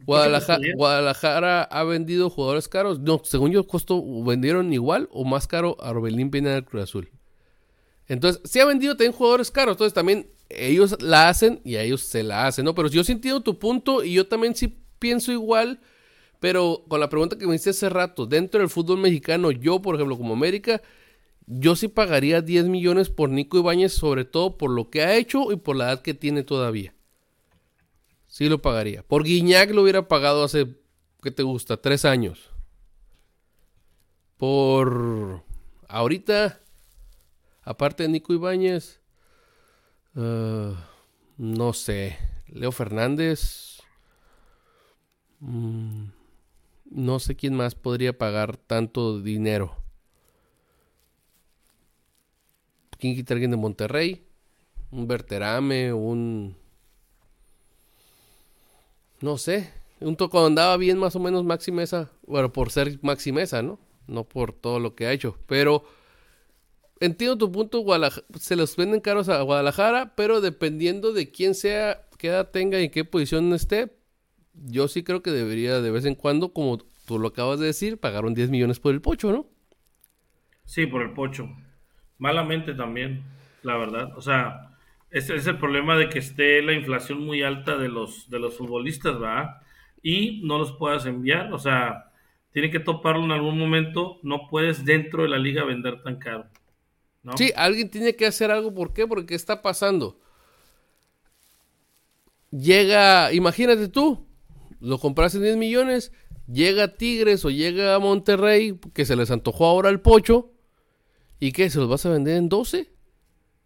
Guadalajara, Guadalajara ha vendido jugadores caros. No, según yo, costó, vendieron igual o más caro a Robelín Pina del Cruz Azul. Entonces, sí ha vendido también jugadores caros. Entonces, también ellos la hacen y a ellos se la hacen, ¿no? Pero yo entiendo tu punto y yo también sí pienso igual. Pero con la pregunta que me hiciste hace rato, dentro del fútbol mexicano, yo, por ejemplo, como América, yo sí pagaría 10 millones por Nico Ibáñez, sobre todo por lo que ha hecho y por la edad que tiene todavía. Sí lo pagaría. Por Guiñac lo hubiera pagado hace, ¿qué te gusta? Tres años. Por ahorita, aparte de Nico Ibáñez, ah, no sé, Leo Fernández, mm, no sé quién más podría pagar tanto dinero. ¿Quién quita alguien de Monterrey? Un Berterame, un... No sé. Un toco andaba bien más o menos Maxi Mesa. Bueno, por ser Maxi Mesa, ¿no? No por todo lo que ha hecho. Pero entiendo tu punto. Se los venden caros a Guadalajara, pero dependiendo de quién sea, qué edad tenga y qué posición esté, yo sí creo que debería de vez en cuando, como tú lo acabas de decir, pagaron 10 millones por el pocho, ¿no? Sí, por el Pocho. Malamente también, la verdad. O sea, ese es el problema de que esté la inflación muy alta de los, de los futbolistas, ¿verdad? Y no los puedas enviar. O sea, tiene que toparlo en algún momento. No puedes dentro de la liga vender tan caro. ¿no? Sí, alguien tiene que hacer algo. ¿Por qué? Porque ¿qué está pasando? Llega, imagínate tú, lo compras en 10 millones, llega Tigres o llega a Monterrey, que se les antojó ahora el pocho, ¿y qué? ¿Se los vas a vender en 12?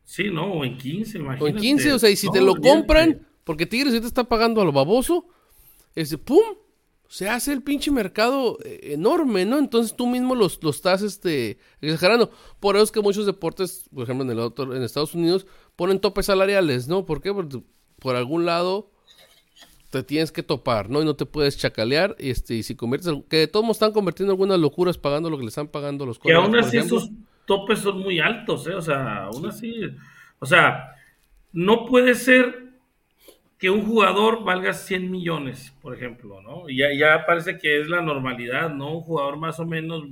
Sí, no, o en 15, O imagínate. en 15, o sea, y si te lo compran, porque Tigres ahorita está pagando a lo baboso, ese ¡pum! Se hace el pinche mercado eh, enorme, ¿no? Entonces tú mismo los, los estás este, exagerando. Por eso es que muchos deportes, por ejemplo en, el otro- en Estados Unidos, ponen topes salariales, ¿no? ¿Por qué? Porque por algún lado te tienes que topar, ¿no? Y no te puedes chacalear. Y, este, y si conviertes, que de todos modos están convirtiendo en algunas locuras pagando lo que le están pagando los Que aún así ejemplo. esos topes son muy altos, ¿eh? O sea, aún así. O sea, no puede ser que un jugador valga 100 millones, por ejemplo, ¿no? Y ya, ya parece que es la normalidad, ¿no? Un jugador más o menos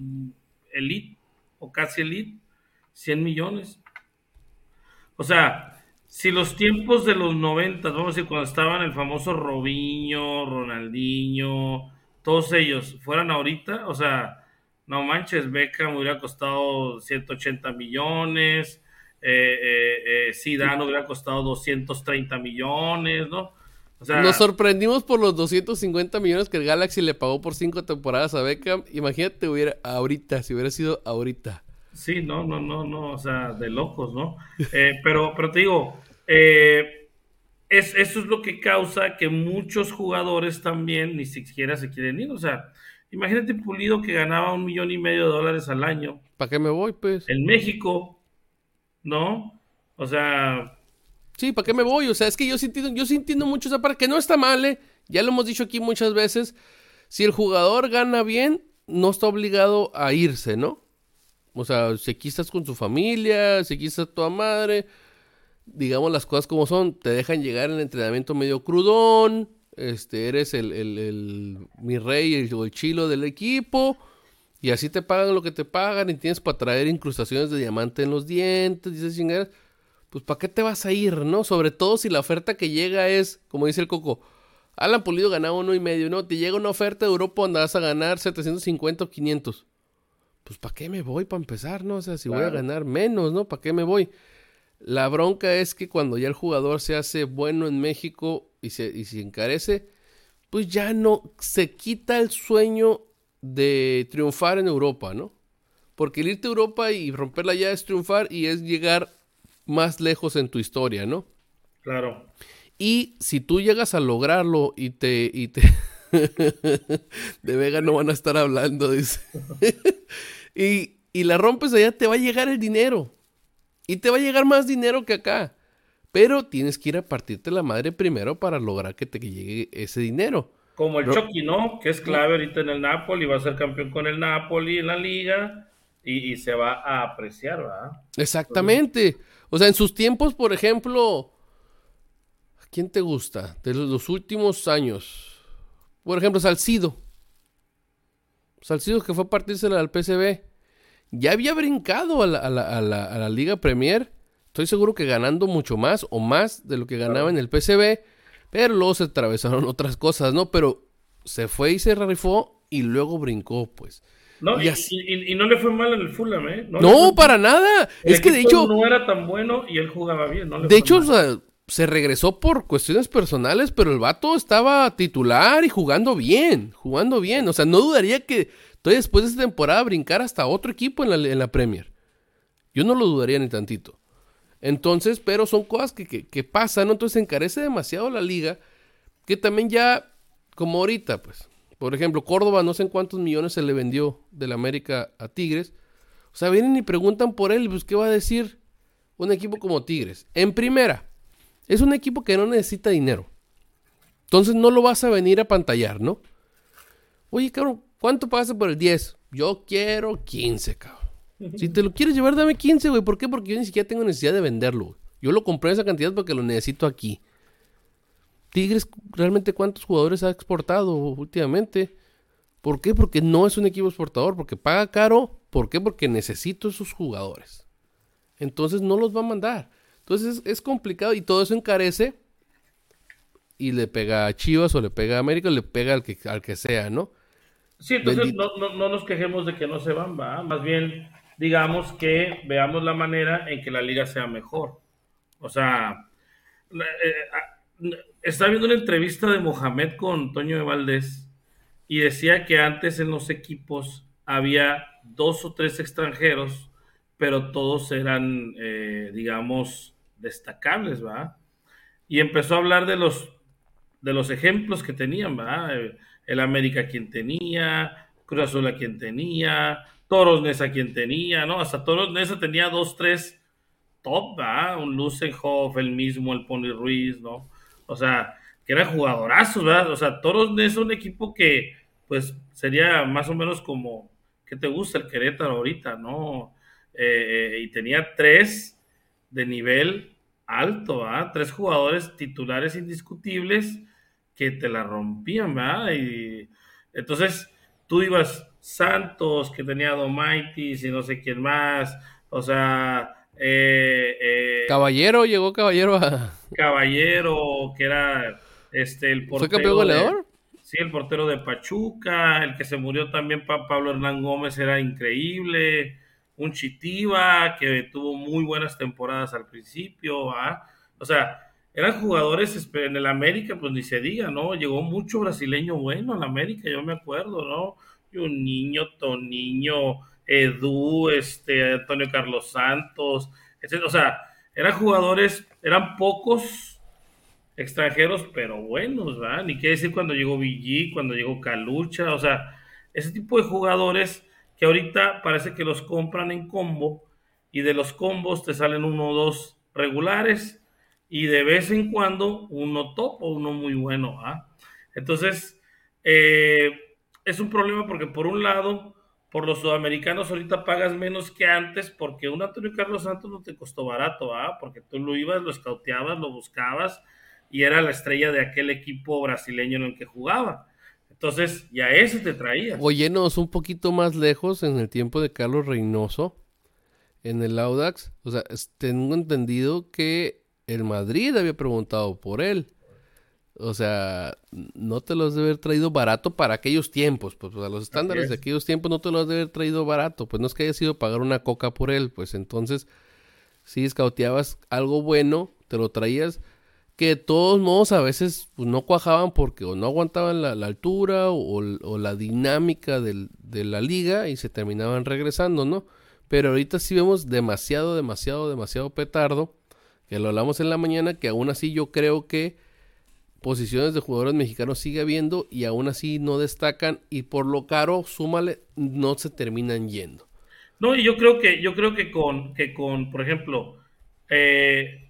elite o casi elite, 100 millones. O sea, si los tiempos de los 90, vamos a decir, cuando estaban el famoso Robinho, Ronaldinho, todos ellos fueran ahorita, o sea, no manches, Beckham hubiera costado 180 millones, eh, eh, eh, Zidane hubiera costado 230 millones, ¿no? Nos sorprendimos por los 250 millones que el Galaxy le pagó por cinco temporadas a Beckham. Imagínate hubiera ahorita, si hubiera sido ahorita. Sí, no, no, no, no, o sea, de locos, ¿no? Eh, pero, pero te digo, eh, es, eso es lo que causa que muchos jugadores también ni siquiera se quieren ir. O sea, imagínate Pulido que ganaba un millón y medio de dólares al año ¿Para qué me voy, pues? en México, ¿no? O sea, Sí, ¿para qué me voy? O sea, es que yo sí entiendo, yo sí entiendo mucho esa parte, que no está mal, ¿eh? Ya lo hemos dicho aquí muchas veces. Si el jugador gana bien, no está obligado a irse, ¿no? O sea, si aquí estás con su familia, si aquí tu madre, digamos las cosas como son, te dejan llegar en el entrenamiento medio crudón, este, eres el, el, el- mi rey el, el chilo del equipo, y así te pagan lo que te pagan, y tienes para traer incrustaciones de diamante en los dientes, dices chingaderas. pues ¿para qué te vas a ir, no? Sobre todo si la oferta que llega es, como dice el Coco, Alan Pulido ganaba uno y medio, ¿no? Te llega una oferta de Europa donde vas a ganar 750 o 500. Pues ¿para qué me voy para empezar, no? O sea, si voy a ganar menos, ¿no? ¿Para qué me voy? La bronca es que cuando ya el jugador se hace bueno en México y se, y se encarece, pues ya no se quita el sueño de triunfar en Europa, ¿no? Porque el irte a Europa y romperla ya es triunfar y es llegar más lejos en tu historia, ¿no? Claro. Y si tú llegas a lograrlo y te... Y te de Vega no van a estar hablando, dice. y, y la rompes allá, te va a llegar el dinero. Y te va a llegar más dinero que acá. Pero tienes que ir a partirte la madre primero para lograr que te llegue ese dinero. Como el. Chucky, ¿no? Que es clave ahorita en el Napoli, va a ser campeón con el Napoli en la liga y, y se va a apreciar, ¿verdad? Exactamente. O sea, en sus tiempos, por ejemplo, ¿a quién te gusta? De los, los últimos años. Por ejemplo, Salcido. Salcido que fue a partírsela al PCB. Ya había brincado a la, a la- a la- a la Liga Premier. Estoy seguro que ganando mucho más o más de lo que ganaba en el PCB. Pero luego se atravesaron otras cosas, ¿no? Pero se fue y se rifó y luego brincó, pues. No, Y y, así- y- y no le fue mal en el Fulham, ¿eh? No, para nada. el Es que de hecho... no era tan bueno y él jugaba bien, ¿no? le De hecho, o sea, se regresó por cuestiones personales, pero el vato estaba titular y jugando bien, jugando bien. O sea, no dudaría que después de esta temporada brincar hasta otro equipo en la, en la Premier. Yo no lo dudaría ni tantito. Entonces, pero son cosas que, que- que pasan, ¿no? Entonces se encarece demasiado la liga, que también ya, como ahorita, pues, por ejemplo, Córdoba, no sé en cuántos millones se le vendió del América a Tigres. O sea, vienen y preguntan por él, pues, ¿qué va a decir un equipo como Tigres? En primera, es un equipo que no necesita dinero. Entonces no lo vas a venir a pantallar, ¿no? Oye, cabrón, ¿cuánto pagaste por el 10? Yo quiero 15, cabrón. Si te lo quieres llevar, dame 15, güey. ¿Por qué? Porque yo ni siquiera tengo necesidad de venderlo. Yo lo compré en esa cantidad porque lo necesito aquí. Tigres, ¿realmente cuántos jugadores ha exportado últimamente? ¿Por qué? Porque no es un equipo exportador, porque paga caro. ¿Por qué? Porque necesito esos jugadores. Entonces no los va a mandar. Entonces es, es complicado y todo eso encarece y le pega a Chivas o le pega a América o le pega al que, al que sea, ¿no? Sí, entonces no, no, no nos quejemos de que no se van, va. Más bien, digamos que veamos la manera en que la liga sea mejor. O sea, eh, ah, estaba viendo una entrevista de Mohamed con Toño de Valdés y decía que antes en los equipos había dos o tres extranjeros, pero todos eran, eh, digamos, destacables, ¿va? Y empezó a hablar de los de los ejemplos que tenían, ¿verdad? El, América quien tenía, Cruz Azul a quien tenía, Toros Nesa quien tenía, ¿no? Hasta Toros Nesa tenía dos, tres top, ¿verdad? Un Lucenhoff, el mismo, el Pony Ruiz, ¿no? O sea, que eran jugadorazos, ¿verdad? O sea, Toros Nesa un equipo que, pues, sería más o menos como, ¿qué te gusta el Querétaro ahorita, ¿no? Eh, eh, y tenía tres de nivel alto, ¿verdad? Tres jugadores titulares indiscutibles que te la rompían, ¿verdad? Y entonces tú ibas Santos, que tenía Domaitis y no sé quién más, o sea, eh, eh, Caballero, llegó Caballero a... Caballero, que era este el portero. ¿Fue campeón de- goleador? sí, el portero de Pachuca, el que se murió también, Pa- Pablo Hernán Gómez, era increíble. Un Chitiba que tuvo muy buenas temporadas al principio. O sea, eran jugadores en el América, pues ni se diga, ¿no? Llegó mucho brasileño bueno al América, yo me acuerdo, ¿no? Y un niño, Toniño, Edu, este, Antonio Carlos Santos, etc. O sea, eran jugadores, eran pocos extranjeros, pero buenos, ¿verdad? Ni qué decir cuando llegó Villí, cuando llegó Calucha, o sea, ese tipo de jugadores que ahorita parece que los compran en combo y de los combos te salen uno o dos regulares y de vez en cuando uno top o uno muy bueno, ¿ah? Entonces, eh, es un problema porque por un lado, por los sudamericanos ahorita pagas menos que antes porque un Antonio Carlos Santos no te costó barato, ¿ah? Porque tú lo ibas, lo escauteabas, lo buscabas y era la estrella de aquel equipo brasileño en el que jugaba. Entonces, ya ese te traías. Oyéndonos un poquito más lejos en el tiempo de Carlos Reynoso, en el Audax. O sea, tengo entendido que el Madrid había preguntado por él. O sea, no te los debe haber traído barato para aquellos tiempos. Pues a los estándares de aquellos tiempos no te los debe haber traído barato. Pues no es que haya sido pagar una coca por él. Pues entonces, si escauteabas algo bueno, te lo traías. Que de todos modos a veces pues, no cuajaban porque o no aguantaban la, altura o, o la dinámica del- de la liga y se terminaban regresando, ¿no? Pero ahorita sí vemos demasiado, demasiado, demasiado petardo. Que lo hablamos en la mañana, que aún así yo creo que posiciones de jugadores mexicanos sigue habiendo y aún así no destacan y por lo caro, súmale, no se terminan yendo. No, y yo creo que, yo creo que con, que con, por ejemplo, eh,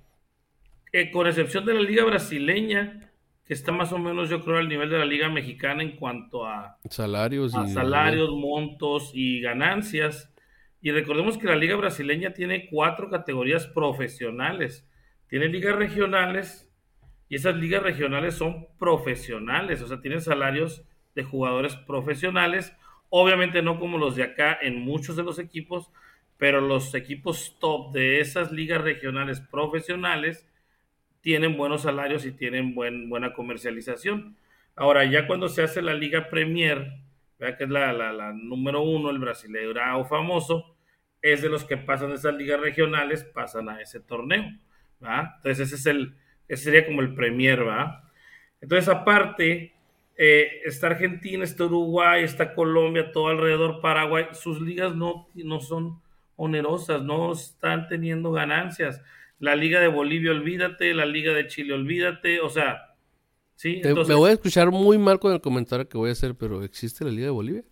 eh, con excepción de la liga brasileña, que está más o menos, yo creo, al nivel de la liga mexicana en cuanto a, Salarios a y... salarios, montos y ganancias. Y recordemos que la liga brasileña tiene cuatro categorías profesionales. Tiene ligas regionales y esas ligas regionales son profesionales, o sea, tienen salarios de jugadores profesionales. Obviamente no como los de acá en muchos de los equipos, pero los equipos top de esas ligas regionales profesionales tienen buenos salarios y tienen buen, buena comercialización. Ahora, ya cuando se hace la Liga Premier, ¿verdad? que es la, la- la número uno, el brasileirao famoso, es de los que pasan de esas ligas regionales, pasan a ese torneo. ¿verdad? Entonces, ese, es el, ese sería como el Premier, ¿va? Entonces, aparte, eh, está Argentina, está Uruguay, está Colombia, todo alrededor, Paraguay, sus ligas no, no son onerosas, no están teniendo ganancias. La Liga de Bolivia, olvídate, la Liga de Chile, olvídate, o sea, sí, entonces me voy a escuchar muy mal con el comentario que voy a hacer, pero ¿existe la Liga de Bolivia?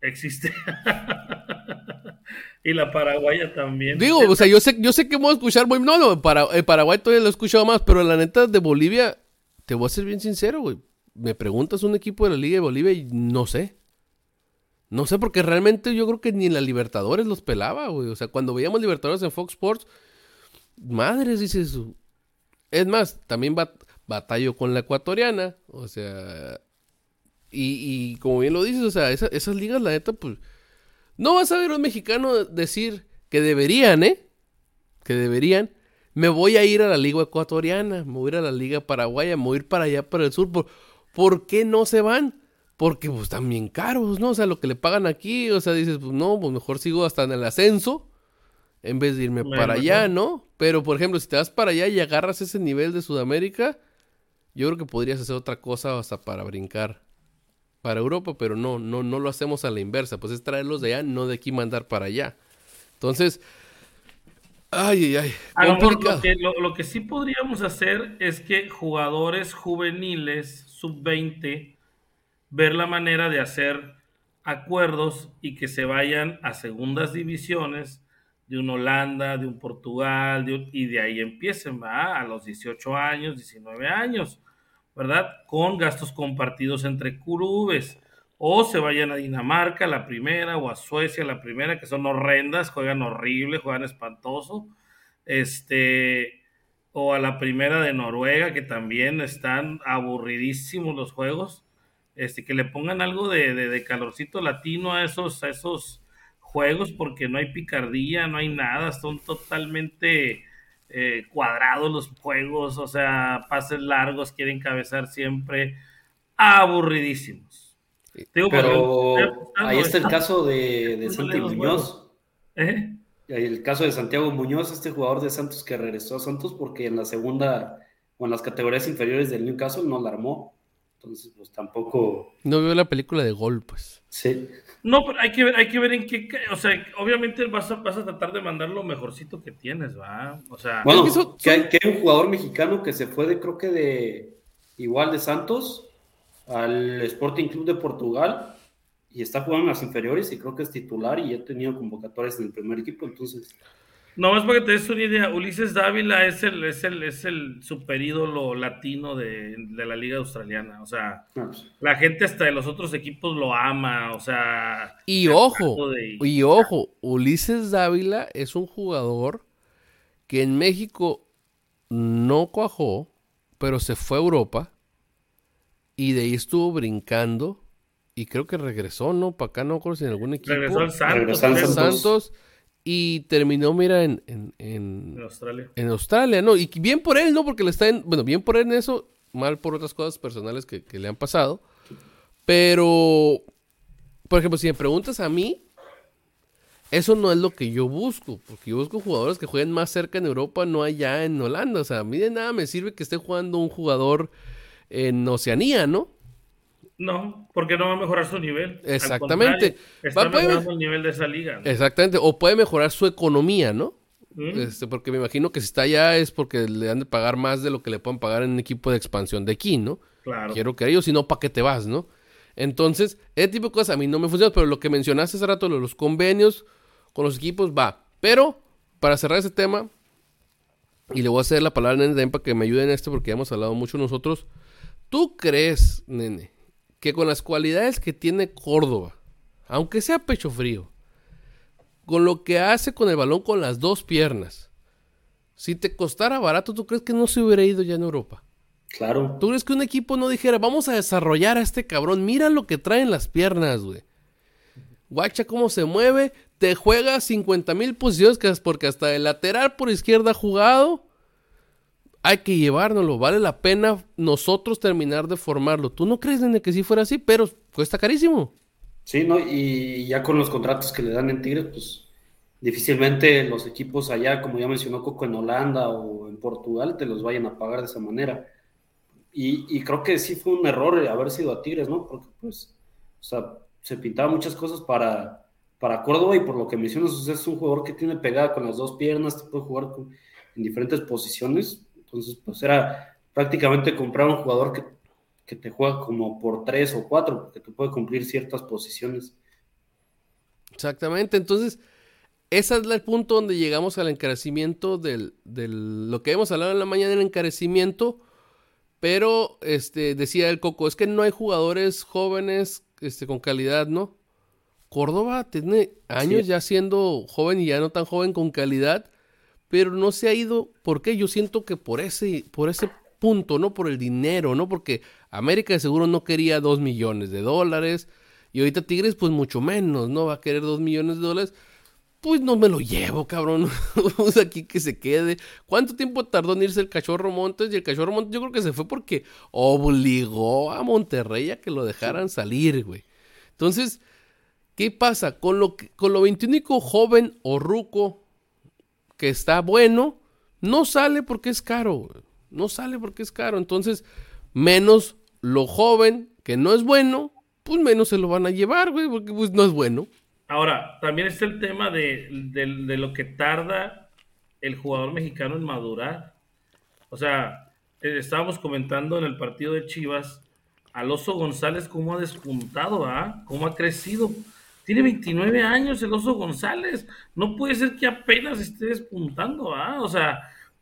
existe. y la paraguaya también. Digo, o sea, yo sé, yo sé que voy a escuchar muy... No, no, para, en Paraguay todavía lo he escuchado más, pero la neta de Bolivia, te voy a ser bien sincero, güey. Me preguntas un equipo de la Liga de Bolivia y no sé. No sé, porque realmente yo creo que ni en la Libertadores los pelaba, güey. O sea, cuando veíamos Libertadores en Fox Sports, madres, dices... Es más, también bat- batallo con la ecuatoriana, o sea... Y, como bien lo dices, o sea, esa- esas ligas, la neta, pues... No vas a ver un mexicano decir que deberían, ¿eh? Que deberían. Me voy a ir a la liga ecuatoriana, me voy a ir a la liga paraguaya, me voy a ir para allá, para el sur. ¿Por, ¿por qué no se van? Porque pues están bien caros, ¿no? O sea, lo que le pagan aquí, o sea, dices, pues no, pues mejor sigo hasta en el ascenso en vez de irme Bueno, para allá. ¿no? Pero, por ejemplo, si te vas para allá y agarras ese nivel de Sudamérica, yo creo que podrías hacer otra cosa hasta para brincar para Europa, pero no, no, no lo hacemos a la inversa, pues es traerlos de allá, no de aquí mandar para allá. Entonces, ay, ay, ay, complicado. lo, que, lo- lo que sí podríamos hacer es que jugadores juveniles sub-20 ver la manera de hacer acuerdos y que se vayan a segundas divisiones de un Holanda, de un Portugal, y de ahí empiecen, ¿va? A los 18 años, 19 años, ¿verdad? Con gastos compartidos entre clubes. O se vayan a Dinamarca, la primera, o a Suecia, la primera, que son horrendas, juegan horrible, juegan espantoso. Este, o a la primera de Noruega, que también están aburridísimos los juegos. Este, que le pongan algo de, de- de calorcito latino a esos, a esos juegos, porque no hay picardía, no hay nada, son totalmente eh, cuadrados los juegos, o sea, pases largos, quieren cabezar siempre, aburridísimos. Digo, Pero ahí está el caso de, de Santi Muñoz. ¿Eh? El caso de Santiago Muñoz, este jugador de Santos que regresó a Santos porque en la segunda o en las categorías inferiores del Newcastle no la armó. Entonces, pues tampoco. No veo la película de gol, pues. Sí. No, pero hay que ver, hay que ver en qué, o sea, obviamente vas a, vas a tratar de mandar lo mejorcito que tienes, ¿va? O sea, Bueno, que que, hay, que hay un jugador mexicano que se fue de, creo que de igual de Santos al Sporting Club de Portugal y está jugando en las inferiores y creo que es titular y ha tenido convocatorias en el primer equipo, entonces nomás para que te des una idea, Ulises Dávila es el, es el, es el superídolo latino de, de la liga australiana, o sea, no, pues, la gente hasta de los otros equipos lo ama, o sea, Y ojo, de- y ojo, Ulises Dávila es un jugador que en México no cuajó, pero se fue a Europa y de ahí estuvo brincando y creo que regresó, ¿no? Para acá no recuerdo si en algún equipo. regresó al Santos. Regresó al creo. Santos. Santos y terminó, mira, en, en, en, En Australia. en Australia, ¿no? Y bien por él, ¿no? Porque le está en, bueno, bien por él en eso, mal por otras cosas personales que, que le han pasado. Pero, por ejemplo, si me preguntas a mí, eso no es lo que yo busco, porque yo busco jugadores que jueguen más cerca en Europa, no allá en Holanda. O sea, a mí de nada me sirve que esté jugando un jugador en Oceanía, ¿no? No, porque no va a mejorar su nivel. Exactamente. Está Va- puede- mejorando el nivel de esa liga. ¿no? Exactamente, o puede mejorar su economía, ¿no? ¿Mm? Este, porque me imagino que si está allá es porque le han de pagar más de lo que le pueden pagar en un equipo de expansión de aquí, ¿no? Claro. Quiero que ellos, si no, ¿para qué te vas, no? Entonces, ese tipo de cosas a mí no me funciona, pero lo que mencionaste hace rato, los convenios con los equipos, va. Pero, para cerrar ese tema, y le voy a hacer la palabra a Nene también para que me ayude en esto, porque ya hemos hablado mucho nosotros. ¿Tú crees, Nene, que con las cualidades que tiene Córdoba, aunque sea pecho frío, con lo que hace con el balón con las dos piernas, si te costara barato, ¿tú crees que no se hubiera ido ya en Europa? Claro. ¿Tú crees que un equipo no dijera, vamos a desarrollar a este cabrón? Mira lo que traen las piernas, güey. Guacha cómo se mueve, te juega 50 mil posiciones, que es porque hasta el lateral por izquierda jugado, hay que llevárnoslo. Vale la pena nosotros terminar de formarlo. ¿Tú no crees, nene, que sí fuera así? Pero cuesta carísimo. Sí, ¿no? Y ya con los contratos que le dan en Tigres, pues difícilmente los equipos allá, como ya mencionó Coco, en Holanda o en Portugal, te los vayan a pagar de esa manera. Y, creo que sí fue un error haber sido a Tigres, ¿no? Porque, pues, o sea, se pintaban muchas cosas para, para Córdoba y por lo que mencionas, o es un jugador que tiene pegada con las dos piernas, te puede jugar con- en diferentes posiciones. Entonces, pues era prácticamente comprar un jugador que, que te juega como por tres o cuatro, porque te puede cumplir ciertas posiciones. Exactamente, entonces, ese es el punto donde llegamos al encarecimiento del, del- lo que hemos hablado en la mañana del encarecimiento, pero este decía el Coco, es que no hay jugadores jóvenes este, con calidad, ¿no? Córdoba tiene años Sí. ya siendo joven y ya no tan joven con calidad, pero no se ha ido, ¿por qué? Yo siento que por ese, por ese punto, ¿no? Por el dinero, ¿no? Porque América de seguro no quería dos millones de dólares, y ahorita Tigres, pues mucho menos, ¿no? Va a querer dos millones de dólares. Pues no me lo llevo, cabrón. Vamos aquí que se quede. ¿Cuánto tiempo tardó en irse el cachorro Montes? Y el cachorro Montes yo creo que se fue porque obligó a Monterrey a que lo dejaran salir, güey. Entonces, ¿qué pasa? Con lo, con lo 21 joven o ruco que está bueno, no sale porque es caro. No sale porque es caro. Entonces, menos lo joven que no es bueno, pues menos se lo van a llevar, güey, porque pues no es bueno. Ahora, también está el tema de, de- lo que tarda el jugador mexicano en madurar. O sea, eh, estábamos comentando en el partido de Chivas, al Oso González cómo ha despuntado, ¿ah? Cómo ha crecido. Tiene 29 años el Oso González. No puede ser que apenas esté despuntando, ¿ah? O sea,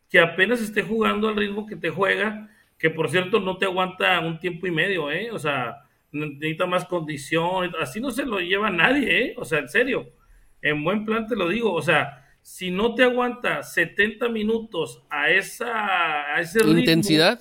que apenas esté jugando al ritmo que te juega, que por cierto no te aguanta un tiempo y medio, ¿eh? O sea, necesita más condición. Así no se lo lleva nadie, ¿eh? O sea, en serio. En buen plan te lo digo. O sea, si no te aguanta 70 minutos a esa a ese ritmo, Intensidad.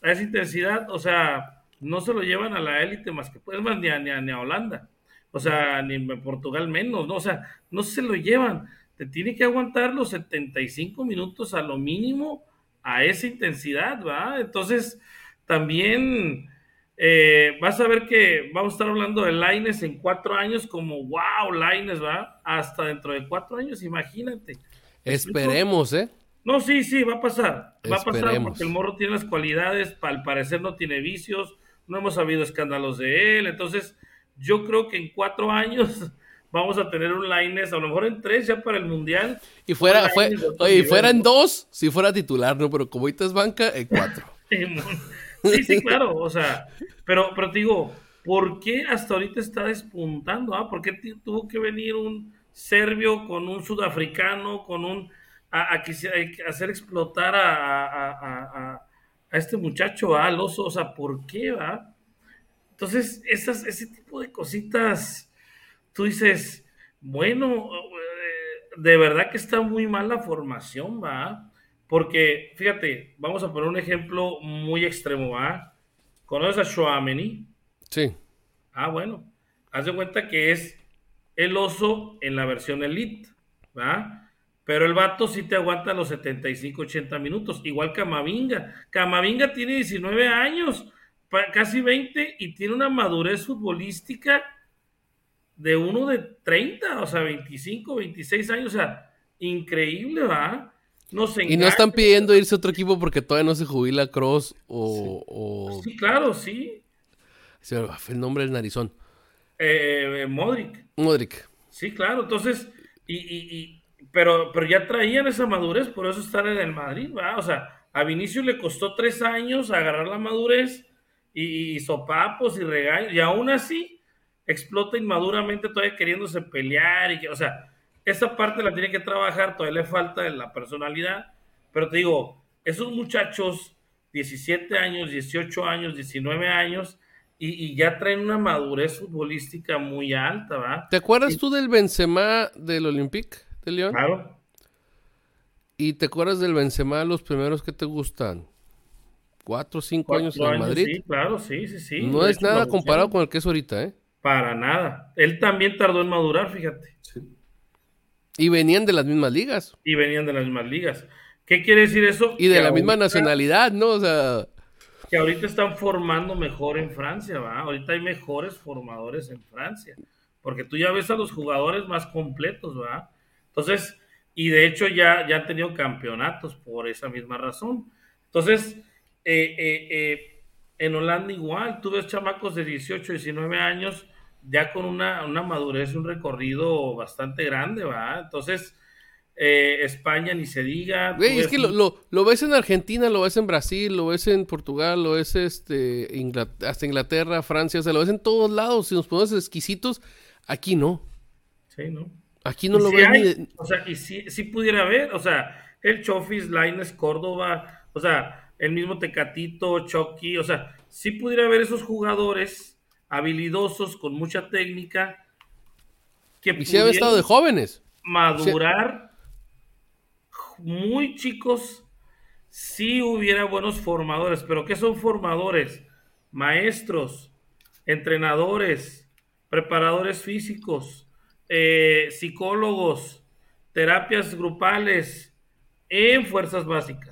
a esa intensidad, o sea, no se lo llevan a la élite más que pues más ni a, ni a- ni a Holanda. O sea, ni Portugal menos, ¿no? O sea, no se lo llevan. Te tiene que aguantar los 75 minutos a lo mínimo a esa intensidad, ¿va? Entonces, también eh, vas a ver que vamos a estar hablando de Laines en cuatro años como, wow, Laines, ¿va? Hasta dentro de cuatro años, imagínate. Esperemos, ¿eh? No, sí, sí, va a pasar. Va a pasar porque el morro tiene las cualidades, al parecer no tiene vicios, no hemos habido escándalos de él. Entonces, yo creo que en cuatro años vamos a tener un Laines, a lo mejor en tres ya para el Mundial. Y fuera, fue, oye, y fuera en dos, si fuera titular, ¿no? Pero como ahorita es banca, en cuatro. Sí, sí, claro, o sea, pero, pero te digo, ¿por qué hasta ahorita está despuntando? Ah? ¿Por qué tuvo que venir un serbio con un sudafricano, con un... a, a a hacer explotar a, a- este muchacho, ah, al oso? O sea, ¿por qué, va? Entonces, esas, ese tipo de cositas, tú dices, bueno, eh, de verdad que está muy mal la formación, va. Porque, fíjate, vamos a poner un ejemplo muy extremo, ¿va? ¿Conoces a Chouameni? Sí. Ah, bueno. Haz de cuenta que es el oso en la versión Elite. ¿verdad? Pero el vato sí te aguanta los 75, 80 minutos, igual Camavinga. Camavinga tiene 19 años, casi 20, y tiene una madurez futbolística de uno de 30, o sea, 25, 26 años, o sea, increíble, ¿va? No se Y no están pidiendo irse a otro equipo porque todavía no se jubila Cross o... o- Sí, claro, sí. se me fue el nombre del narizón. Eh, Modric. Modric. Sí, claro, entonces, y, y, y- pero, pero ya traían esa madurez, por eso están en el Madrid, ¿va? O sea, a Vinicius le costó tres años agarrar la madurez y, y sopapos y regaños, y aún así explota inmaduramente todavía queriéndose pelear, y que, o sea, esa parte la tiene que trabajar, todavía le falta en la personalidad, pero te digo, esos muchachos, 17 años, 18 años, 19 años, y, y ya traen una madurez futbolística muy alta, ¿va? ¿Te acuerdas tú del Benzema del Olympique de León? Claro. ¿Y te acuerdas del Benzema los primeros que te gustan? ¿Cuatro o cinco Cuatro años en Madrid? Sí, claro, sí, sí, sí. no es hecho, nada comparado con el que es ahorita, ¿eh? Para nada. Él también tardó en madurar, fíjate. Sí. Y venían de las mismas ligas. Y venían de las mismas ligas. ¿Qué quiere decir eso? Y de Que la misma ahorita- nacionalidad, ¿no? O sea, Que ahorita están formando mejor en Francia, ¿va? Ahorita hay mejores formadores en Francia. Porque tú ya ves a los jugadores más completos, ¿va? Entonces, y de hecho ya, ya han tenido campeonatos por esa misma razón. Entonces, eh, eh, eh, en Holanda igual, tú ves chamacos de 18, 19 años ya con una, una madurez, un recorrido bastante grande, ¿va? Entonces, España ni se diga. güey, es que lo, lo, lo ves en Argentina, lo ves en Brasil, lo ves en Portugal, lo ves este, hasta Inglaterra, Francia, o sea, lo ves en todos lados. Si nos ponemos exquisitos, aquí no. Sí, ¿no? Aquí no lo sí ves hay, ni de- O sea, y sí, sí pudiera haber, o sea, el Chofis, Laines, Córdoba, o sea, el mismo Tecatito, Chucky, o sea, sí pudiera haber esos jugadores habilidosos, con mucha técnica, que Y si había estado de jóvenes. madurar muy chicos, si hubiera buenos formadores, pero ¿qué son formadores? Maestros, entrenadores, preparadores físicos, eh, psicólogos, terapias grupales en fuerzas básicas,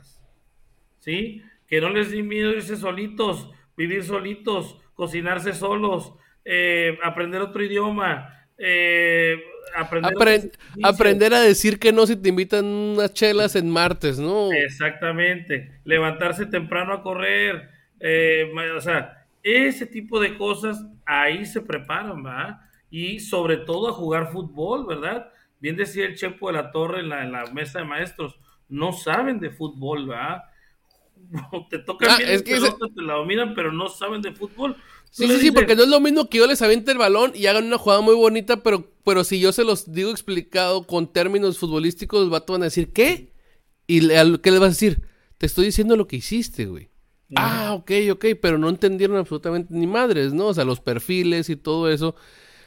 ¿sí? Que no les dé miedo irse solitos, vivir solitos, cocinarse solos, eh, aprender otro idioma, eh, aprender aprender a decir que no si te invitan unas chelas en martes, ¿no? Exactamente. Levantarse temprano a correr. eh, o sea, ese tipo de cosas ahí se preparan, ¿verdad? Y sobre todo a jugar fútbol, ¿verdad? Bien decía el Chepo de la Torre en la, en la mesa de maestros, no saben de fútbol, ¿verdad? Te tocan Ah, bien es que ese- pelota, te la dominan, pero no saben de fútbol. Sí, sí, sí, porque no es lo mismo que yo les aviente el balón y hagan una jugada muy bonita, pero, pero si yo se los digo explicado con términos futbolísticos, los vatos van a decir, ¿qué? ¿Y le- qué les vas a decir? Te estoy diciendo lo que hiciste, güey. Ah, ok, ok, pero no entendieron absolutamente ni madres, ¿no? O sea, los perfiles y todo eso,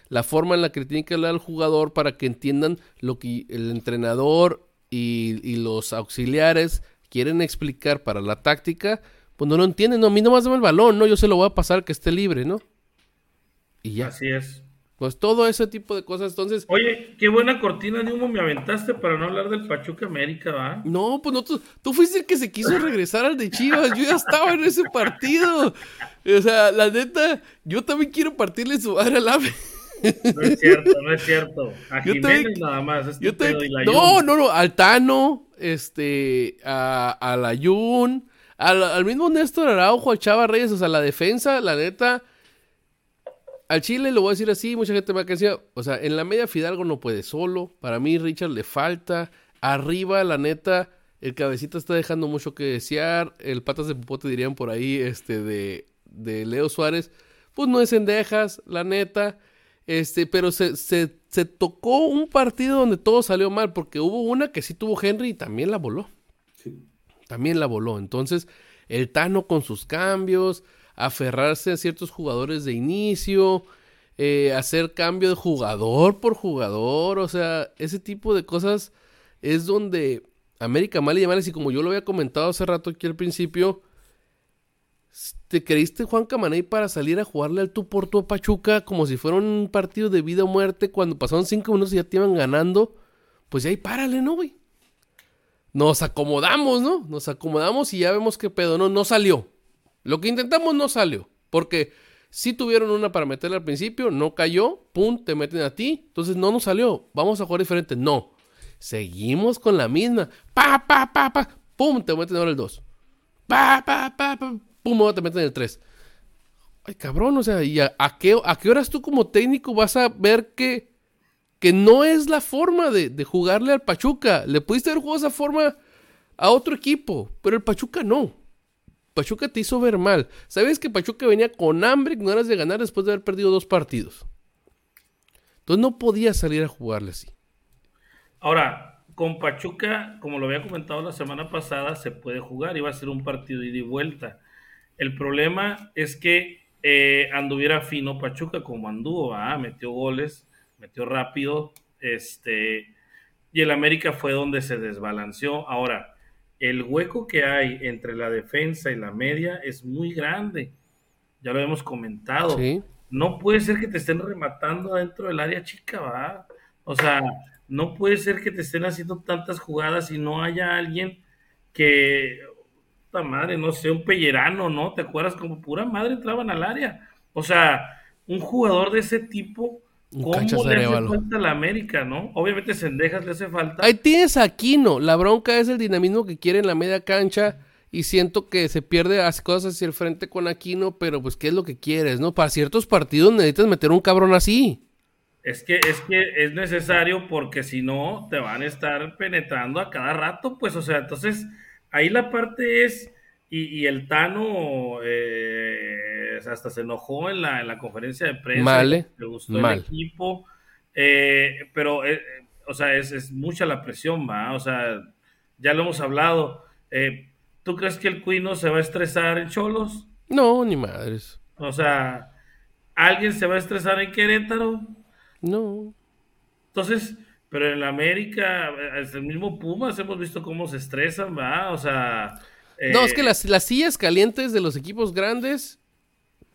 la forma en la que tiene que hablar el jugador para que entiendan lo que el entrenador y, y los auxiliares quieren explicar para la táctica, pues no lo entienden, no, a mí nomás dame el balón, ¿no? Yo se lo voy a pasar que esté libre, ¿no? Y ya. Así es. Pues todo ese tipo de cosas, entonces... Oye, qué buena cortina de humo me aventaste para no hablar del Pachuca América, ¿va? No, pues no, tú, tú fuiste el que se quiso regresar al de Chivas. Yo ya estaba en ese partido. O sea, la neta, yo también quiero partirle su madre al AVE. No es cierto, no es cierto. A Yo Jiménez también- nada más. Este Yo y la No, no, no, al Tano, este, a, a la Jun, al, al mismo Néstor Araujo, al Chava Reyes, o sea, la defensa, la neta, al Chile lo voy a decir así, mucha gente me va a decir, o sea, en la media Fidalgo no puede solo, para mí Richard le falta, arriba, la neta, el cabecita está dejando mucho que desear, el patas de popote dirían por ahí, este, de, de Leo Suárez, pues no es endejas, la neta, este, pero se, se, se tocó un partido donde todo salió mal, porque hubo una que sí tuvo Henry y también la voló. Sí. También la voló. Entonces, el Tano con sus cambios, aferrarse a ciertos jugadores de inicio, eh, hacer cambio de jugador por jugador, o sea, ese tipo de cosas es donde América mal y mal, y como yo lo había comentado hace rato aquí al principio, ¿te creíste Juan Camaney para salir a jugarle al tú por tú a Pachuca como si fuera un partido de vida o muerte cuando pasaron cinco minutos y ya te iban ganando? pues ahí párale, ¿no, güey? Nos acomodamos, ¿no? Nos acomodamos y ya vemos qué pedo, ¿no? No salió. Lo que intentamos no salió. Porque si tuvieron una para meterle al principio, no cayó, pum, te meten a ti. Entonces no nos salió. Vamos a jugar diferente. No. Seguimos con la misma. Pa, pa, pa, pa. Pum, te meten ahora el 2. Pa, pa, pa, pa. Pum, te meten el 3. Ay, cabrón, o sea, ¿y a, qué, horas tú como técnico vas a ver que, que no es la forma de, de jugarle al Pachuca? Le pudiste haber jugado esa forma a otro equipo, pero el Pachuca no. Pachuca te hizo ver mal. ¿Sabes que Pachuca venía con hambre, con ganas de ganar después de haber perdido dos partidos? Entonces no podía salir a jugarle así. Ahora, con Pachuca, como lo había comentado la semana pasada, se puede jugar, iba a ser un partido ida y vuelta. El problema es que eh, anduviera fino Pachuca como anduvo, ¿ah? metió goles, metió rápido, este, y el América fue donde se desbalanceó. Ahora, el hueco que hay entre la defensa y la media es muy grande. Ya lo hemos comentado. Sí. No puede ser que te estén rematando dentro del área chica, ¿va? O sea, no puede ser que te estén haciendo tantas jugadas y no haya alguien que, puta madre, no sé, un pellerano, ¿no? ¿Te acuerdas? Como pura madre entraban al área. O sea, un jugador de ese tipo, ¿cómo le hace falta a la América, no? Obviamente Sendejas le hace falta. Ahí tienes a Aquino. La bronca es el dinamismo que quiere en la media cancha. Y siento que se pierde las cosas hacia el frente con Aquino. Pero pues, ¿qué es lo que quieres, no? Para ciertos partidos necesitas meter un cabrón así. Es que, es que es necesario porque si no te van a estar penetrando a cada rato, pues, o sea, entonces ahí la parte es, y, y el Tano eh, hasta se enojó en la, en la conferencia de prensa, Male, le gustó mal. el equipo, eh, pero, eh, o sea, es, es mucha la presión, va, o sea, ya lo hemos hablado. Eh, ¿Tú crees que el Cuino se va a estresar en Cholos? No, ni madres. O sea, ¿alguien se va a estresar en Querétaro? No. Entonces, pero en la América, eh, es el mismo Pumas, hemos visto cómo se estresan, ¿va? O sea. eh, No, es que las, las sillas calientes de los equipos grandes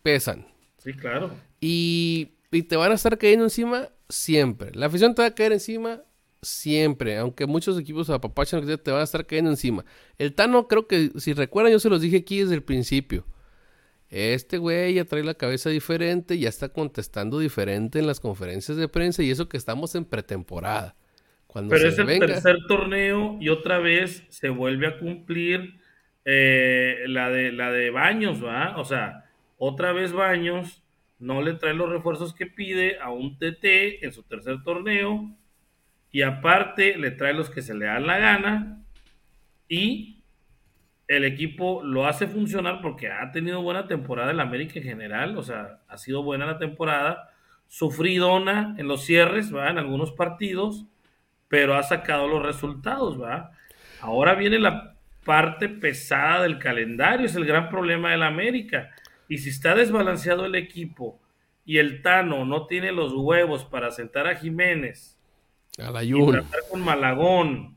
pesan. Sí, claro. Y, y te van a estar cayendo encima siempre. La afición te va a caer encima siempre. Aunque muchos equipos apapachan, te van a estar cayendo encima. El Tano, creo que, si recuerdan, yo se los dije aquí desde el principio. Este güey ya trae la cabeza diferente, ya está contestando diferente en las conferencias de prensa y eso que estamos en pretemporada. Cuando Pero es el venga- tercer torneo y otra vez se vuelve a cumplir eh, la, de, la de Baños, ¿va? O sea, otra vez Baños no le trae los refuerzos que pide a un TT en su tercer torneo y aparte le trae los que se le dan la gana y el equipo lo hace funcionar porque ha tenido buena temporada el América en general, o sea, ha sido buena la temporada, sufridona en los cierres, ¿va? En algunos partidos, pero ha sacado los resultados, ¿va? Ahora viene la parte pesada del calendario, es el gran problema del América. Y si está desbalanceado el equipo y el Tano no tiene los huevos para sentar a Jiménez, a la y tratar con Malagón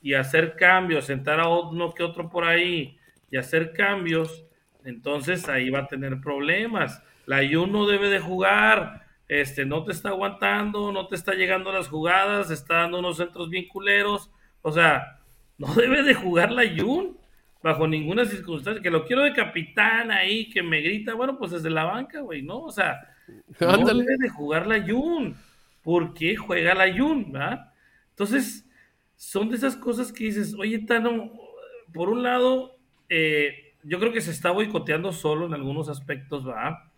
y hacer cambios, sentar a uno que otro por ahí y hacer cambios, entonces ahí va a tener problemas. La Jun no debe de jugar, este, no te está aguantando, no te está llegando a las jugadas, está dando unos centros bien culeros, o sea, no debe de jugar la Jun bajo ninguna circunstancia, que lo quiero de capitán ahí, que me grita, bueno, pues desde la banca, güey, ¿no? O sea, no debe de jugar la Jun. ¿Por qué juega la Jun? ¿verdad? Entonces, son de esas cosas que dices, oye, Tano, por un lado, eh, yo creo que se está boicoteando solo en algunos aspectos, ¿va?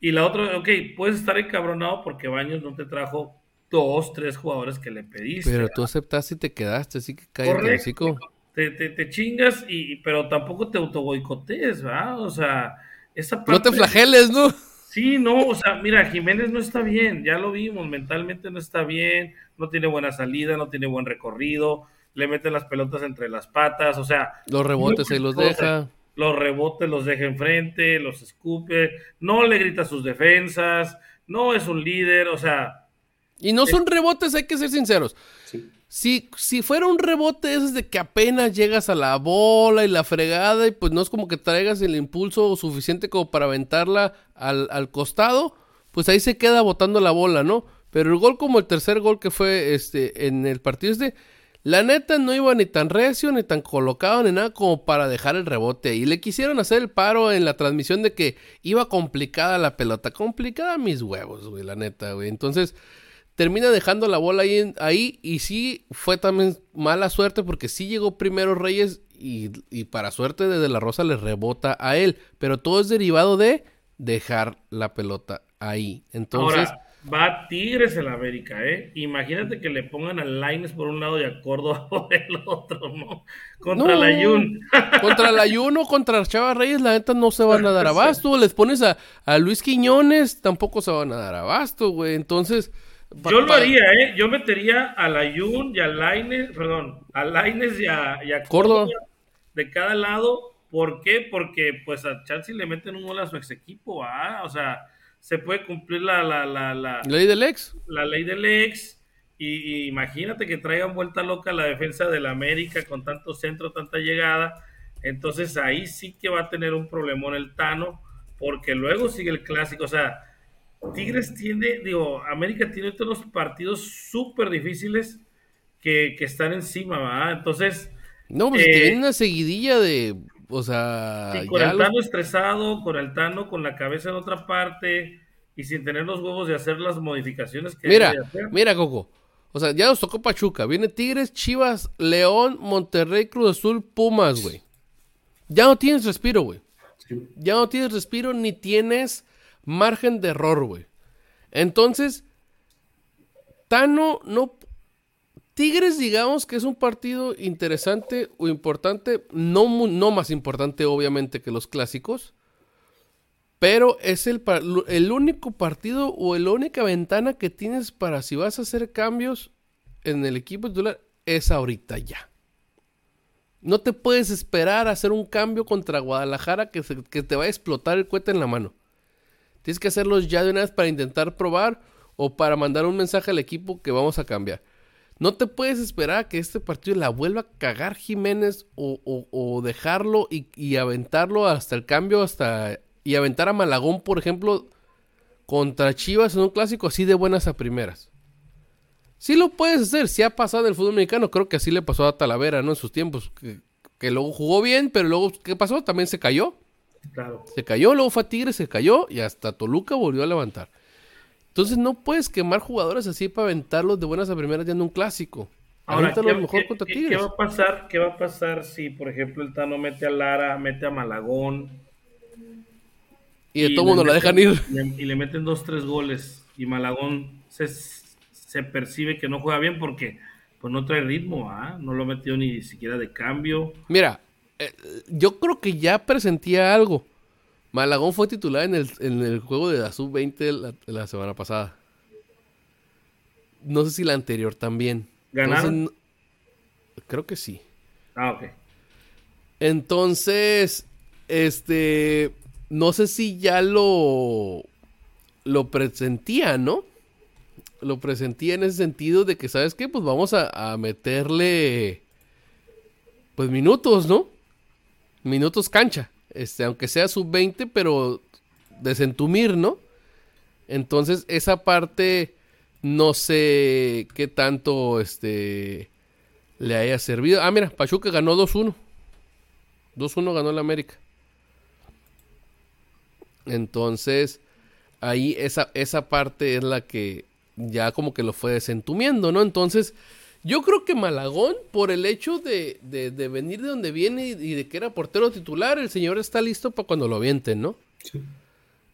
Y la otra, ok, puedes estar encabronado porque Baños no te trajo dos, tres jugadores que le pediste. Pero ¿va? tú aceptaste y te quedaste, así que cállate, hocico. Te, te, te chingas, y, pero tampoco te autoboicotees, ¿va? O sea, esa No te parte- flageles, ¿no? Sí, no, o sea, mira, Jiménez no está bien, ya lo vimos, mentalmente no está bien, no tiene buena salida, no tiene buen recorrido, le meten las pelotas entre las patas, o sea, Los rebotes ahí los cosas. deja. los rebotes los deja enfrente, los escupe, no le grita a sus defensas, no es un líder, o sea, Y no son rebotes, hay que ser sinceros. Sí. Si, si fuera un rebote ese de que apenas llegas a la bola y la fregada y pues no es como que traigas el impulso suficiente como para aventarla al, al costado, pues ahí se queda botando la bola, ¿no? Pero el gol como el tercer gol que fue este en el partido este, la neta no iba ni tan recio, ni tan colocado, ni nada como para dejar el rebote. Y le quisieron hacer el paro en la transmisión de que iba complicada la pelota. Complicada mis huevos, güey, la neta, güey. Entonces, termina dejando la bola ahí, ahí y sí fue también mala suerte porque sí llegó primero Reyes y, y para suerte de De La Rosa le rebota a él. Pero todo es derivado de dejar la pelota ahí. Entonces... va Tigres en la América, ¿eh? Imagínate que le pongan a Laines por un lado y a Córdoba por el otro, ¿no? Contra No. la Jun. Contra el ayuno, contra Chava Reyes, la neta no se van a dar abasto. Les pones a, a Luis Quiñones, tampoco se van a dar abasto, güey. Entonces. Yo lo haría, ¿eh? Yo metería a la Jun y a Laines, perdón, a Laines y a, y a Córdoba. de cada lado. ¿Por qué? Porque pues a Chelsea le meten un gol a su ex equipo, ¿ah? O sea, se puede cumplir la, la, la, la, Ley del ex. la ley del ex. Y, y imagínate que traigan vuelta loca la defensa del América con tanto centro, tanta llegada. Entonces ahí sí que va a tener un problemón el Tano, porque luego sigue el clásico. O sea, Tigres tiene, digo, América tiene todos los partidos súper difíciles que, que están encima, ¿verdad? Entonces, No, pues Eh, que viene una seguidilla de. O sea. ya el los- Tano estresado, con el Tano con la cabeza en otra parte y sin tener los huevos de hacer las modificaciones que Mira, debe hacer. mira, Coco. O sea, ya nos tocó Pachuca. Viene Tigres, Chivas, León, Monterrey, Cruz Azul, Pumas, güey. Ya no tienes respiro, güey. Sí. Ya no tienes respiro ni tienes margen de error, güey. Entonces, Tano no. Tigres, digamos que es un partido interesante o importante, no, no más importante, obviamente, que los clásicos. Pero es el, el único partido o la única ventana que tienes para si vas a hacer cambios en el equipo titular es ahorita ya. No te puedes esperar a hacer un cambio contra Guadalajara que te va a explotar el cohete en la mano. Tienes que hacerlos ya de una vez para intentar probar o para mandar un mensaje al equipo que vamos a cambiar. No te puedes esperar a que este partido la vuelva a cagar Jiménez o, o- o dejarlo y, y aventarlo hasta el cambio, hasta y aventar a Malagón, por ejemplo, contra Chivas en un clásico así de buenas a primeras. Sí lo puedes hacer, sí ha pasado en el fútbol mexicano, creo que así le pasó a Talavera, ¿no? En sus tiempos, que, que luego jugó bien, pero luego, ¿qué pasó? También se cayó. Claro. Se cayó, luego fue a Tigres, se cayó y hasta Toluca volvió a levantar. Entonces no puedes quemar jugadores así para aventarlos de buenas a primeras ya en un clásico. Ahora, ¿qué, mejor qué- contra qué- Tigres. qué va a pasar? ¿Qué va a pasar si, por ejemplo, el Tano mete a Lara, mete a Malagón? y de todo mundo la dejan ir. y le meten dos, tres goles. Y Malagón se, se percibe que no juega bien porque pues no trae ritmo, ¿ah? No lo metió ni siquiera de cambio. Mira, eh, yo creo que ya presentía algo. Malagón fue titular en el, en el juego de la sub-20 la, la semana pasada. No sé si la anterior también. ¿Ganaron? Entonces, no- creo que sí. Ah, ok. Entonces, este, no sé si ya lo, lo presentía, ¿no? Lo presentía en ese sentido de que, ¿sabes qué? Pues vamos a, a meterle, pues minutos, ¿no? Minutos cancha, este, aunque sea sub-20, pero desentumir, ¿no? Entonces, esa parte, no sé qué tanto, este, le haya servido. Ah, mira, Pachuca ganó 2-1. 2-1 ganó el América. Entonces, ahí esa, esa parte es la que ya como que lo fue desentumiendo, ¿no? Entonces, yo creo que Malagón, por el hecho de, de- de venir de donde viene y, y de que era portero titular, el señor está listo para cuando lo avienten, ¿no? Sí.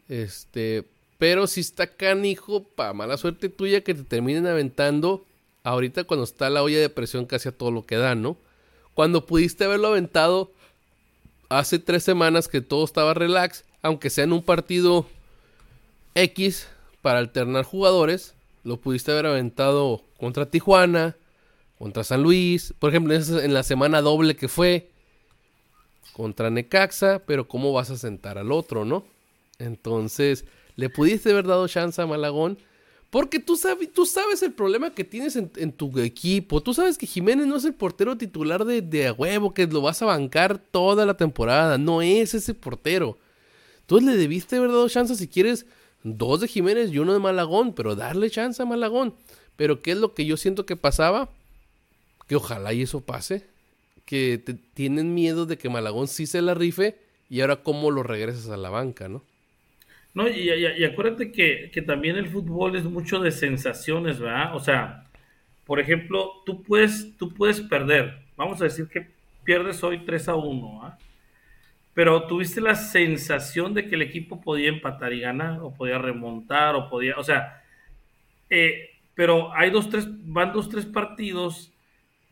Este, pero si está canijo, para mala suerte tuya que te terminen aventando ahorita cuando está la olla de presión casi a todo lo que da, ¿no? Cuando pudiste haberlo aventado hace tres semanas que todo estaba relax, aunque sea en un partido X para alternar jugadores, lo pudiste haber aventado contra Tijuana, contra San Luis, por ejemplo, en la semana doble que fue contra Necaxa, pero ¿cómo vas a sentar al otro, no? Entonces, le pudiste haber dado chance a Malagón. Porque tú sabes, tú sabes el problema que tienes en, en tu equipo. Tú sabes que Jiménez no es el portero titular de, de a huevo, que lo vas a bancar toda la temporada. No es ese portero. Entonces le debiste haber dado chance si quieres Dos de Jiménez y uno de Malagón, pero darle chance a Malagón. Pero ¿qué es lo que yo siento que pasaba? Que ojalá y eso pase. Que te- tienen miedo de que Malagón sí se la rife y ahora cómo lo regresas a la banca, ¿no? No, y, acuérdate que, que también el fútbol es mucho de sensaciones, ¿verdad? O sea, por ejemplo, tú puedes, tú puedes perder. Vamos a decir que pierdes hoy 3 a 1, ¿ah? Pero tuviste la sensación de que el equipo podía empatar y ganar, o podía remontar, o podía, o sea, eh, pero hay dos, tres, van dos, tres partidos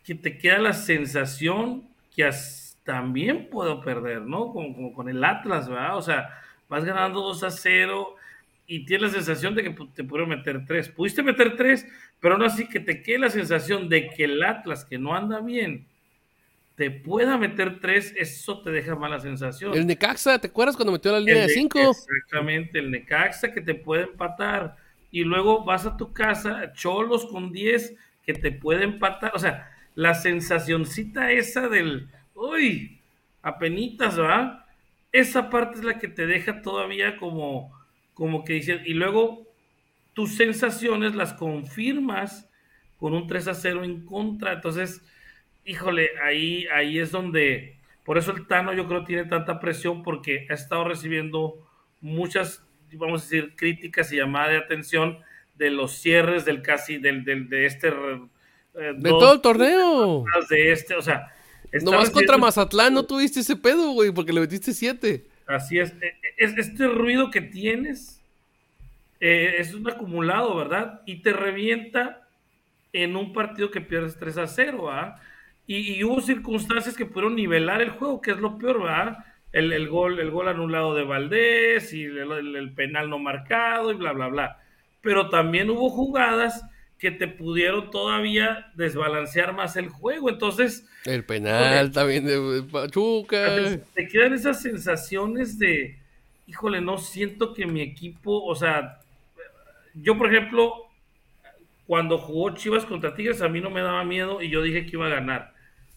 que te queda la sensación que as- también puedo perder, ¿no? Como, como con el Atlas, ¿verdad? O sea, vas ganando 2 a 0 y tienes la sensación de que pu- te pudieron meter 3. Pudiste meter 3, pero aún así que te quede la sensación de que el Atlas, que no anda bien, te pueda meter 3, eso te deja mala sensación. El Necaxa, ¿te acuerdas cuando metió la línea El de Ne- 5? Exactamente, el Necaxa que te puede empatar. Y luego vas a tu casa, Cholos con 10 que te puede empatar. O sea, la sensacioncita esa del, uy, apenitas, ¿verdad? Esa parte es la que te deja todavía como, como que dices, y luego tus sensaciones las confirmas con un 3 a 0 en contra. Entonces, híjole, ahí, ahí es donde, por eso el Tano yo creo tiene tanta presión porque ha estado recibiendo muchas, vamos a decir, críticas y llamadas de atención de los cierres del casi, del, del de este... eh, De dos todo el torneo. De este, o sea... Nomás contra Mazatlán no tuviste ese pedo, güey, porque le metiste 7. Así es. E- es- Este ruido que tienes eh, es un acumulado, ¿verdad? Y te revienta en un partido que pierdes 3 a 0, ¿verdad? Y, y hubo circunstancias que pudieron nivelar el juego, que es lo peor, ¿verdad? El, el gol, el gol anulado de Valdés y el, el- el penal no marcado y bla, bla, bla. Pero también hubo jugadas que te pudieron todavía desbalancear más el juego. Entonces, El penal también de Pachuca. te quedan esas sensaciones de, híjole, no siento que mi equipo, o sea, yo por ejemplo, cuando jugó Chivas contra Tigres, a mí no me daba miedo y yo dije que iba a ganar,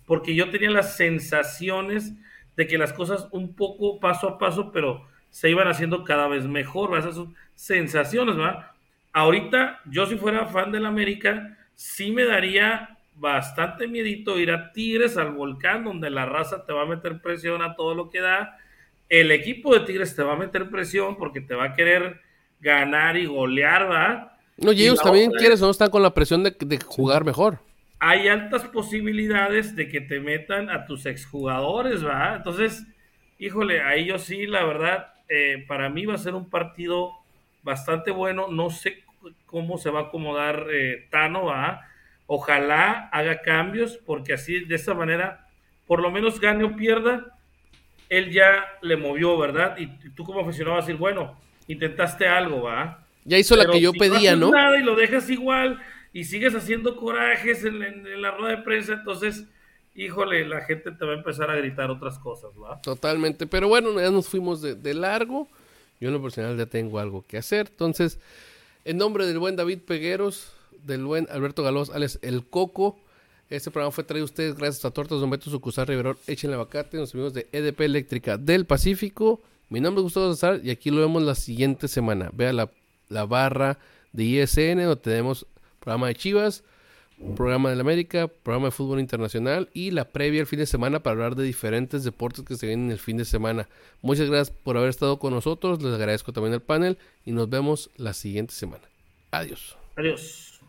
porque yo tenía las sensaciones de que las cosas un poco paso a paso, pero se iban haciendo cada vez mejor, esas son sensaciones, ¿verdad? Ahorita, yo si fuera fan del América, sí me daría bastante miedito ir a Tigres, al volcán, donde la raza te va a meter presión a todo lo que da. El equipo de Tigres te va a meter presión porque te va a querer ganar y golear, ¿va? No, y ellos también otra quieres o no están con la presión de, de jugar mejor. Hay altas posibilidades de que te metan a tus exjugadores, ¿va? Entonces, híjole, ahí yo sí, la verdad, eh, para mí va a ser un partido bastante bueno. No sé cómo se va a acomodar eh, Tano, ¿va? Ojalá haga cambios, porque así, de esa manera, por lo menos gane o pierda, él ya le movió, ¿verdad? Y tú como aficionado vas a decir, bueno, intentaste algo, ¿va? Ya hizo la Pero que yo si pedía, ¿no? nada y lo dejas igual y sigues haciendo corajes en, en- en la rueda de prensa, entonces, híjole, la gente te va a empezar a gritar otras cosas, ¿va? Totalmente. Pero bueno, ya nos fuimos de, de largo. Yo en lo personal ya tengo algo que hacer. Entonces, en nombre del buen David Pegueros, del buen Alberto Galós, Alex El Coco, este programa fue traído a ustedes gracias a Tortas Don Beto Sucusar Riverol, Échenle Abacate, los amigos de EDP Eléctrica del Pacífico. Mi nombre es Gustavo César y aquí lo vemos la siguiente semana. Vea la, la barra de ISN donde tenemos programa de Chivas, programa del América, programa de fútbol internacional y la previa el fin de semana para hablar de diferentes deportes que se vienen el fin de semana. Muchas gracias por haber estado con nosotros, les agradezco también el panel y nos vemos la siguiente semana. Adiós. Adiós.